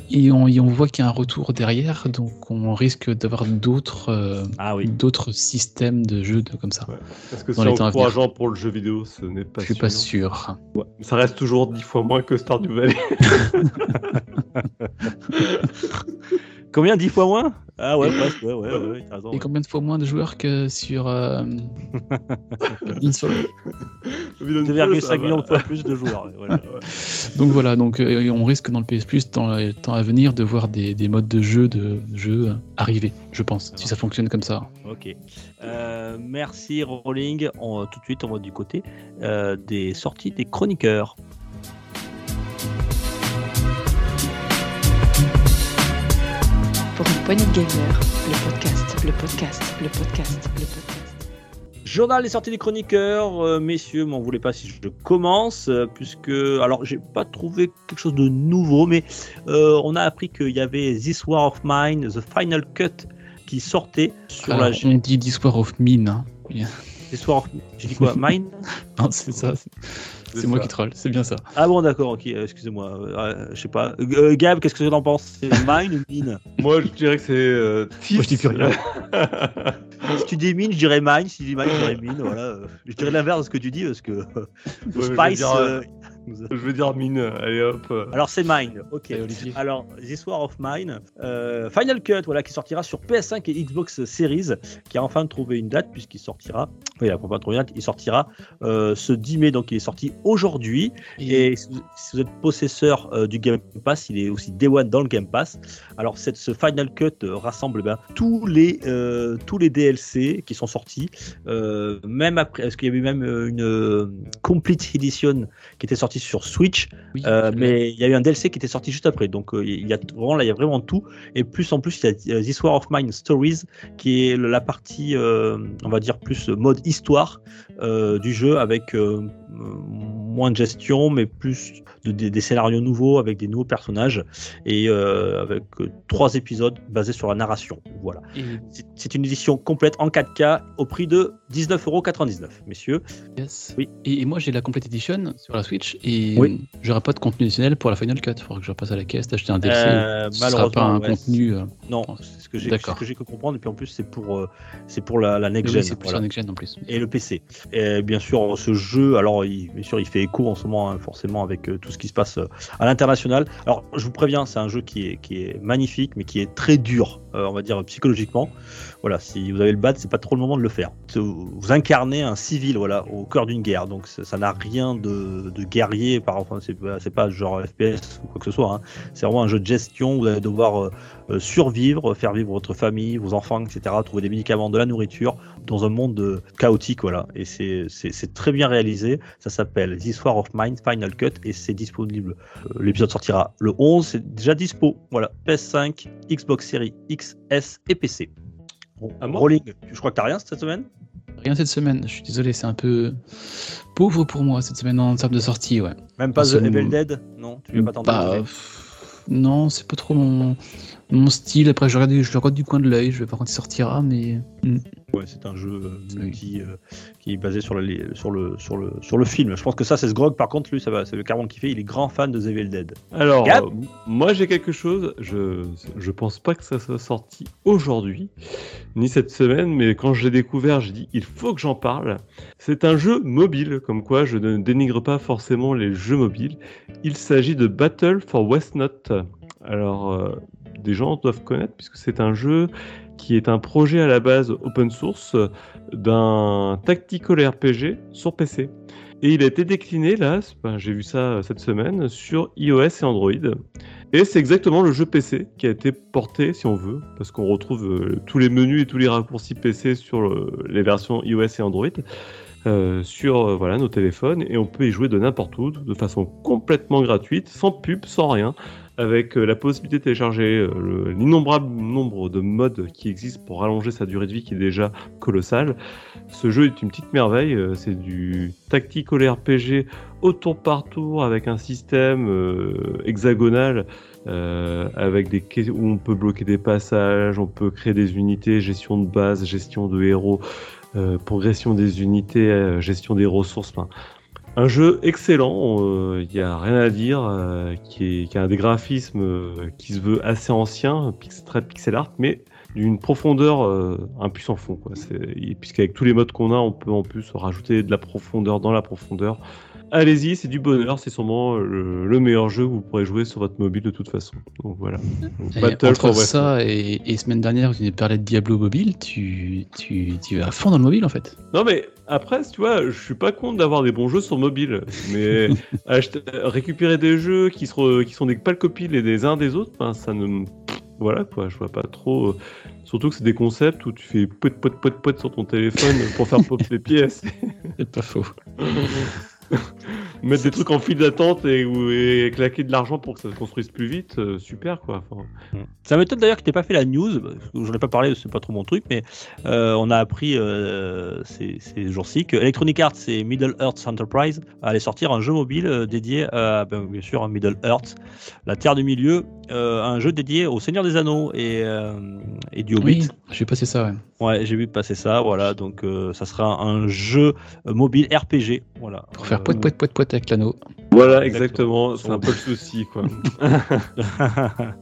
Speaker 2: et on, et on voit qu'il y a un retour derrière, donc on risque d'avoir d'autres euh,
Speaker 1: Ah oui.
Speaker 2: d'autres systèmes de jeux de, comme ça.
Speaker 3: Ouais. Est-ce que c'est encourageant pour le jeu vidéo Ce n'est pas
Speaker 2: Je suis
Speaker 3: sûr.
Speaker 2: pas sûr.
Speaker 3: Ça reste toujours 10 fois moins que Stardew Valley.
Speaker 1: Combien 10 fois moins? Ah ouais, presque, ouais, ouais, ouais, ouais, t'as raison.
Speaker 2: Et
Speaker 1: ouais.
Speaker 2: combien de fois moins de joueurs que sur euh, Insol
Speaker 1: 2,5 millions de fois plus de joueurs. voilà.
Speaker 2: Donc voilà, donc euh, on risque dans le PS Plus dans les temps à venir de voir des, des modes de jeu de jeu arriver, je pense, si ça fonctionne comme ça.
Speaker 1: Ok. Euh, merci Rolling. On- tout de suite, on va du côté euh, des sorties des chroniqueurs.
Speaker 4: Pour une poignée de gamers, le podcast, le podcast, le podcast, le podcast.
Speaker 1: Journal des sorties des chroniqueurs, euh, messieurs, m'en voulez pas si je commence, euh, puisque alors j'ai pas trouvé quelque chose de nouveau, mais euh, on a appris qu'il y avait This War of Mine, The Final Cut, qui sortait sur
Speaker 2: Alors,
Speaker 1: la
Speaker 2: on dit Discord of Mine. hein.
Speaker 1: This War of J'ai dit quoi Mine?
Speaker 2: Non, c'est ça. C'est- moi qui troll, c'est bien ça.
Speaker 1: Ah bon, d'accord, ok, euh, excusez-moi, euh, je sais pas. Euh, Gab, qu'est-ce que tu en penses? C'est Mine ou Mine?
Speaker 3: Moi, je dirais que c'est. euh,
Speaker 2: Moi, je dis plus rien.
Speaker 1: Si tu dis Mine, je dirais Mine, si tu dis Mine, je dirais Mine, voilà. Je dirais l'inverse de ce que tu dis, parce que Spice,
Speaker 3: dire, Je veux dire mine, allez hop.
Speaker 1: Alors c'est Mine, ok.
Speaker 2: Olivier
Speaker 1: Alors, This War of Mine, euh, Final Cut, voilà, qui sortira sur PS5 et Xbox Series, qui a enfin trouvé une date puisqu'il sortira. Oui, il a enfin trouvé une date. Il sortira euh, ce 10 mai, donc il est sorti aujourd'hui. Et si vous, si vous êtes possesseur euh, du Game Pass, il est aussi Day One dans le Game Pass. Alors cette, ce Final Cut euh, rassemble ben, tous les euh, tous les DLC qui sont sortis, euh, même après, est-ce qu'il y avait même une euh, Complete Edition qui était sortie sur Switch,
Speaker 2: Oui,
Speaker 1: euh, mais il y a eu un DLC qui était sorti juste après. Donc euh, il y a vraiment là, il y a vraiment tout. Et plus en plus, il y a euh, This War of Mine Stories qui est la partie, on va dire plus mode histoire du jeu avec moins de gestion, mais plus de, des, des scénarios nouveaux avec des nouveaux personnages et euh, avec euh, trois épisodes basés sur la narration. Voilà. C'est- une édition complète en 4K au prix de 19,99€, messieurs.
Speaker 2: yes.
Speaker 1: Oui.
Speaker 2: Et, et moi j'ai la Complete Edition sur la Switch et
Speaker 1: Oui.
Speaker 2: j'aurai pas de contenu additionnel pour la Final Cut. Il faudra que je repasse à la caisse, acheter un DLC.
Speaker 1: Euh,
Speaker 2: Ce sera pas un
Speaker 1: ouais,
Speaker 2: contenu. euh,
Speaker 1: Non, c'est ce que j'ai que comprendre. Et puis en plus, c'est pour, c'est pour la, la
Speaker 2: mais
Speaker 1: next
Speaker 2: oui,
Speaker 1: gen.
Speaker 2: c'est plus
Speaker 1: voilà.
Speaker 2: un next gen en plus.
Speaker 1: et le PC. Et bien sûr, ce jeu, alors il, bien sûr, il fait écho en ce moment, hein, forcément, avec euh, ce qui se passe euh, à l'international. Alors, je vous préviens, c'est un jeu qui est magnifique, mais qui est très dur, euh, on va dire psychologiquement. Voilà, si vous avez le bad, c'est pas trop le moment de le faire. Vous incarnez un civil, voilà, au cœur d'une guerre, donc ça n'a rien de, guerrier, par enfin, c'est pas, genre FPS ou quoi que ce soit. hein. C'est vraiment un jeu de gestion. Vous allez devoir euh, survivre, faire vivre votre famille, vos enfants, etc. Trouver des médicaments, de la nourriture dans un monde euh, chaotique, voilà. Et c'est très bien réalisé. Ça s'appelle This War of Mine Final Cut et c'est disponible. L'épisode sortira le 11, c'est déjà dispo. Voilà, PS5, Xbox Series X, S et PC. Bon,
Speaker 3: À moi
Speaker 1: Rolling, je crois que t'as rien cette semaine?
Speaker 2: Rien cette semaine. Je suis désolé, c'est un peu pauvre pour moi cette semaine en termes de sortie, ouais.
Speaker 1: Même pas The Evil. Dead? Non, tu veux pas t'en
Speaker 2: Bah, non, c'est pas trop mon, mon style. Après, je regarde, je le regarde du coin de l'œil. Je vais pas quand il sortira, mais hmm.
Speaker 1: Ouais, c'est un jeu euh, multi euh, qui est basé sur, la, li- sur, le, sur, le, sur le film. Je pense que ça, c'est ce Grog. Par contre, lui, ça va, c'est le carrément kiffé. Il est grand fan de The Evil Dead.
Speaker 3: Alors, euh, moi j'ai quelque chose, je, je pense pas que ça soit sorti aujourd'hui, ni cette semaine, mais quand je l'ai découvert, j'ai dit il faut que j'en parle. C'est un jeu mobile, comme quoi je ne dénigre pas forcément les jeux mobiles. Il s'agit de Battle for Westnot. Alors, euh, des gens doivent connaître, puisque c'est un jeu qui est un projet à la base open source d'un tactical RPG sur PC. Et il a été décliné là, j'ai vu ça euh, cette semaine, sur iOS et Android. Et c'est exactement le jeu PC qui a été porté, si on veut, parce qu'on retrouve euh, tous les menus et tous les raccourcis PC sur le- les versions iOS et Android, euh, sur euh, voilà, nos téléphones, et on peut y jouer de n'importe où, de façon complètement gratuite, sans pub, sans rien, avec euh, la possibilité de télécharger euh, le- l'innombrable nombre de modes qui existent pour rallonger sa durée de vie qui est déjà colossale. Ce jeu est une petite merveille, euh, c'est du tactical RPG au tour par tour avec un système euh, hexagonal euh, avec des où on peut bloquer des passages, on peut créer des unités, gestion de base, gestion de héros, euh, progression des unités, gestion des ressources. enfin, un jeu excellent, il n'y a rien à dire, euh, qui, est, qui a des graphismes euh, qui se veut assez ancien, très pixel art, mais d'une profondeur euh, un puissant fond. Puisqu'avec tous les modes qu'on a, on peut en plus rajouter de la profondeur dans la profondeur. Allez-y, c'est du bonheur, c'est sûrement le, le meilleur jeu que vous pourrez jouer sur votre mobile de toute façon. Donc voilà.
Speaker 2: Et
Speaker 3: Battle
Speaker 2: entre ça et, et semaine dernière, tu nous parlais de Diablo mobile, tu, tu, à fond dans le mobile en fait.
Speaker 3: Non mais après, tu vois, je suis pas contre d'avoir des bons jeux sur mobile, mais acheter- récupérer des jeux qui, sont des pâles copies les des uns des autres, ben, ça ne, me- voilà quoi, je vois pas trop. euh, Surtout que c'est des concepts où tu fais poit poit poit poit sur ton téléphone pour faire pop les pièces,
Speaker 2: C'est pas faux. ハハハ。
Speaker 3: Mettre des trucs en file d'attente et, claquer de l'argent pour que ça se construise plus vite, euh, super quoi. Enfin,
Speaker 1: Ça m'étonne d'ailleurs que tu pas fait la news, parce que j'en ai pas parlé, c'est pas trop mon truc, mais euh, on a appris euh, ces, ces jours-ci que Electronic Arts et Middle Earth Enterprise allaient sortir un jeu mobile dédié à, ben, bien sûr, à Middle Earth, la Terre du Milieu, euh, un jeu dédié au Seigneur des Anneaux et, euh, et du Hobbit.
Speaker 2: Oui, j'ai passé ça, ouais.
Speaker 1: Ouais, j'ai vu passer ça, voilà, donc euh, ça sera un jeu mobile RPG, voilà.
Speaker 2: Pour faire
Speaker 1: Euh,
Speaker 2: poète poète poète avec l'anneau.
Speaker 3: voilà,
Speaker 1: Exactement.
Speaker 3: exactement, c'est un peu le souci quoi.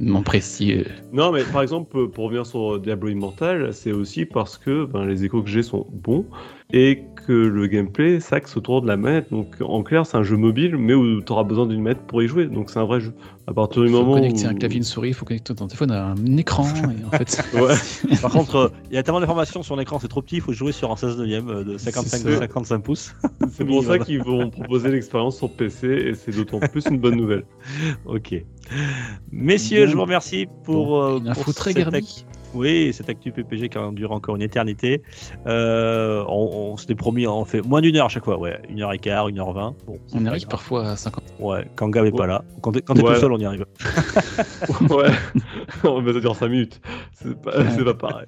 Speaker 2: Mon précieux.
Speaker 3: Non, mais par exemple, pour revenir sur Diablo Immortal, c'est aussi parce que ben, les échos que j'ai sont bons et que le gameplay s'axe autour de la manette. Donc en clair, c'est un jeu mobile, mais où tu auras besoin d'une manette pour y jouer. Donc c'est un vrai jeu. À partir du
Speaker 2: Il faut
Speaker 3: moment
Speaker 2: connecter
Speaker 3: où...
Speaker 2: un clavier, une souris, il faut connecter ton téléphone à un écran. et en fait,
Speaker 3: Ouais.
Speaker 1: Par contre, euh, il y a tellement d'informations sur l'écran, c'est trop petit, il faut jouer sur un 16 neuvième euh, de 55
Speaker 2: C'est
Speaker 1: de
Speaker 3: ça.
Speaker 1: 55 pouces.
Speaker 3: C'est pour ça qu'ils vont proposer l'expérience sur PC et c'est d'autant plus une bonne nouvelle.
Speaker 1: Ok. Messieurs,
Speaker 2: Bon.
Speaker 1: je vous remercie pour,
Speaker 2: Bon,
Speaker 1: euh,
Speaker 2: une info
Speaker 1: pour cette Oui, cette actu PPG qui en dure encore une éternité. Euh, on on s'était promis, on fait moins d'une heure à chaque fois. Ouais, une heure et quart, une heure vingt. Bon, c'est
Speaker 2: on arrive
Speaker 1: grave.
Speaker 2: parfois à 50.
Speaker 1: Ouais, quand Gab est pas là. Quand t'es quand t'es
Speaker 3: Ouais.
Speaker 1: tout seul, on y arrive.
Speaker 3: ouais, on va dire 5 minutes. C'est pas, c'est pas pareil.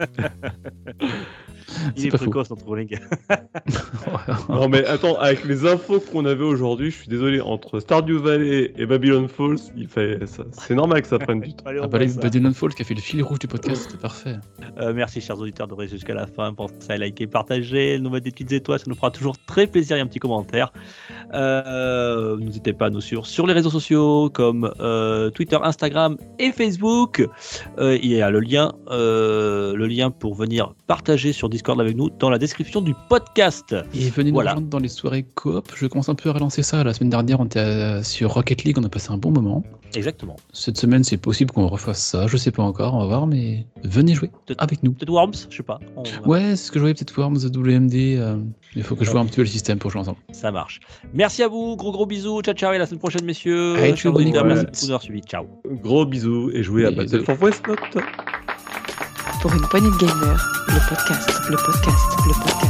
Speaker 1: Il
Speaker 2: C'est
Speaker 1: est précoce, notre Rolling.
Speaker 3: Non mais attends, avec les infos qu'on avait aujourd'hui, je suis désolé, entre Stardew Valley et Babylon Falls, il fait ça. C'est normal que ça prenne du temps.
Speaker 2: Ah bah. Babylon Fall qui a fait le fil rouge du podcast, c'était parfait.
Speaker 1: Euh, merci, chers auditeurs, de rester jusqu'à la fin. Pensez à liker, partager, nous mettre des petites étoiles, ça nous fera toujours très plaisir et un petit commentaire. Euh, N'hésitez pas à nous suivre sur les réseaux sociaux comme euh, Twitter, Instagram et Facebook. Euh, il y a le lien, le lien pour venir partager sur Discord avec nous dans la description du podcast.
Speaker 2: Et venez nous
Speaker 1: Voilà.
Speaker 2: rejoindre dans les soirées coop. Je commence un peu à relancer ça. La semaine dernière, on était sur Rocket League, on a passé un bon moment.
Speaker 1: Exactement.
Speaker 2: Cette semaine, c'est possible qu'on refasse ça. Je sais pas encore, on va voir, mais venez jouer
Speaker 1: Peut-être-
Speaker 2: avec nous.
Speaker 1: Peut-être Worms, je sais pas. On-
Speaker 2: Ouais, c'est ce que je voyais peut-être Worms WMD. euh, il faut que je vois un petit peu le système pour jouer ensemble.
Speaker 1: Ça marche. Merci à vous, gros gros bisous, ciao ciao et à la semaine prochaine messieurs.
Speaker 2: Allez, ciao,
Speaker 3: bonne
Speaker 1: suivi. Ciao.
Speaker 3: Gros bisous et jouez à
Speaker 2: Bisous.
Speaker 3: Battle for Westnote.
Speaker 4: Pour une poignée de gamers, le podcast, le podcast, le podcast.